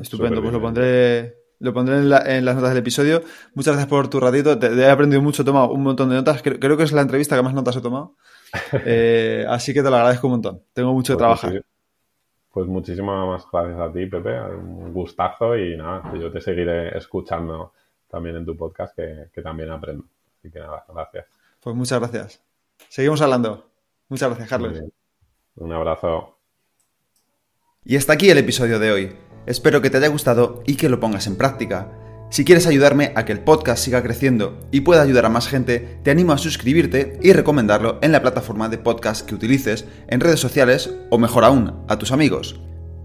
Estupendo, pues lo pondré, lo pondré en, las notas del episodio. Muchas gracias por tu ratito, te, he aprendido mucho, he tomado un montón de notas, creo, que es la entrevista que más notas he tomado, [laughs] eh, así que te lo agradezco un montón, tengo mucho que pues trabajar. pues muchísimas gracias a ti, Pepe, un gustazo y nada, yo te seguiré escuchando también en tu podcast que también aprendo. Así que nada, gracias. Pues muchas gracias. Seguimos hablando. Muchas gracias, Carlos. Un abrazo. Y hasta aquí el episodio de hoy. Espero que te haya gustado y que lo pongas en práctica. Si quieres ayudarme a que el podcast siga creciendo y pueda ayudar a más gente, te animo a suscribirte y recomendarlo en la plataforma de podcast que utilices, en redes sociales o mejor aún, a tus amigos.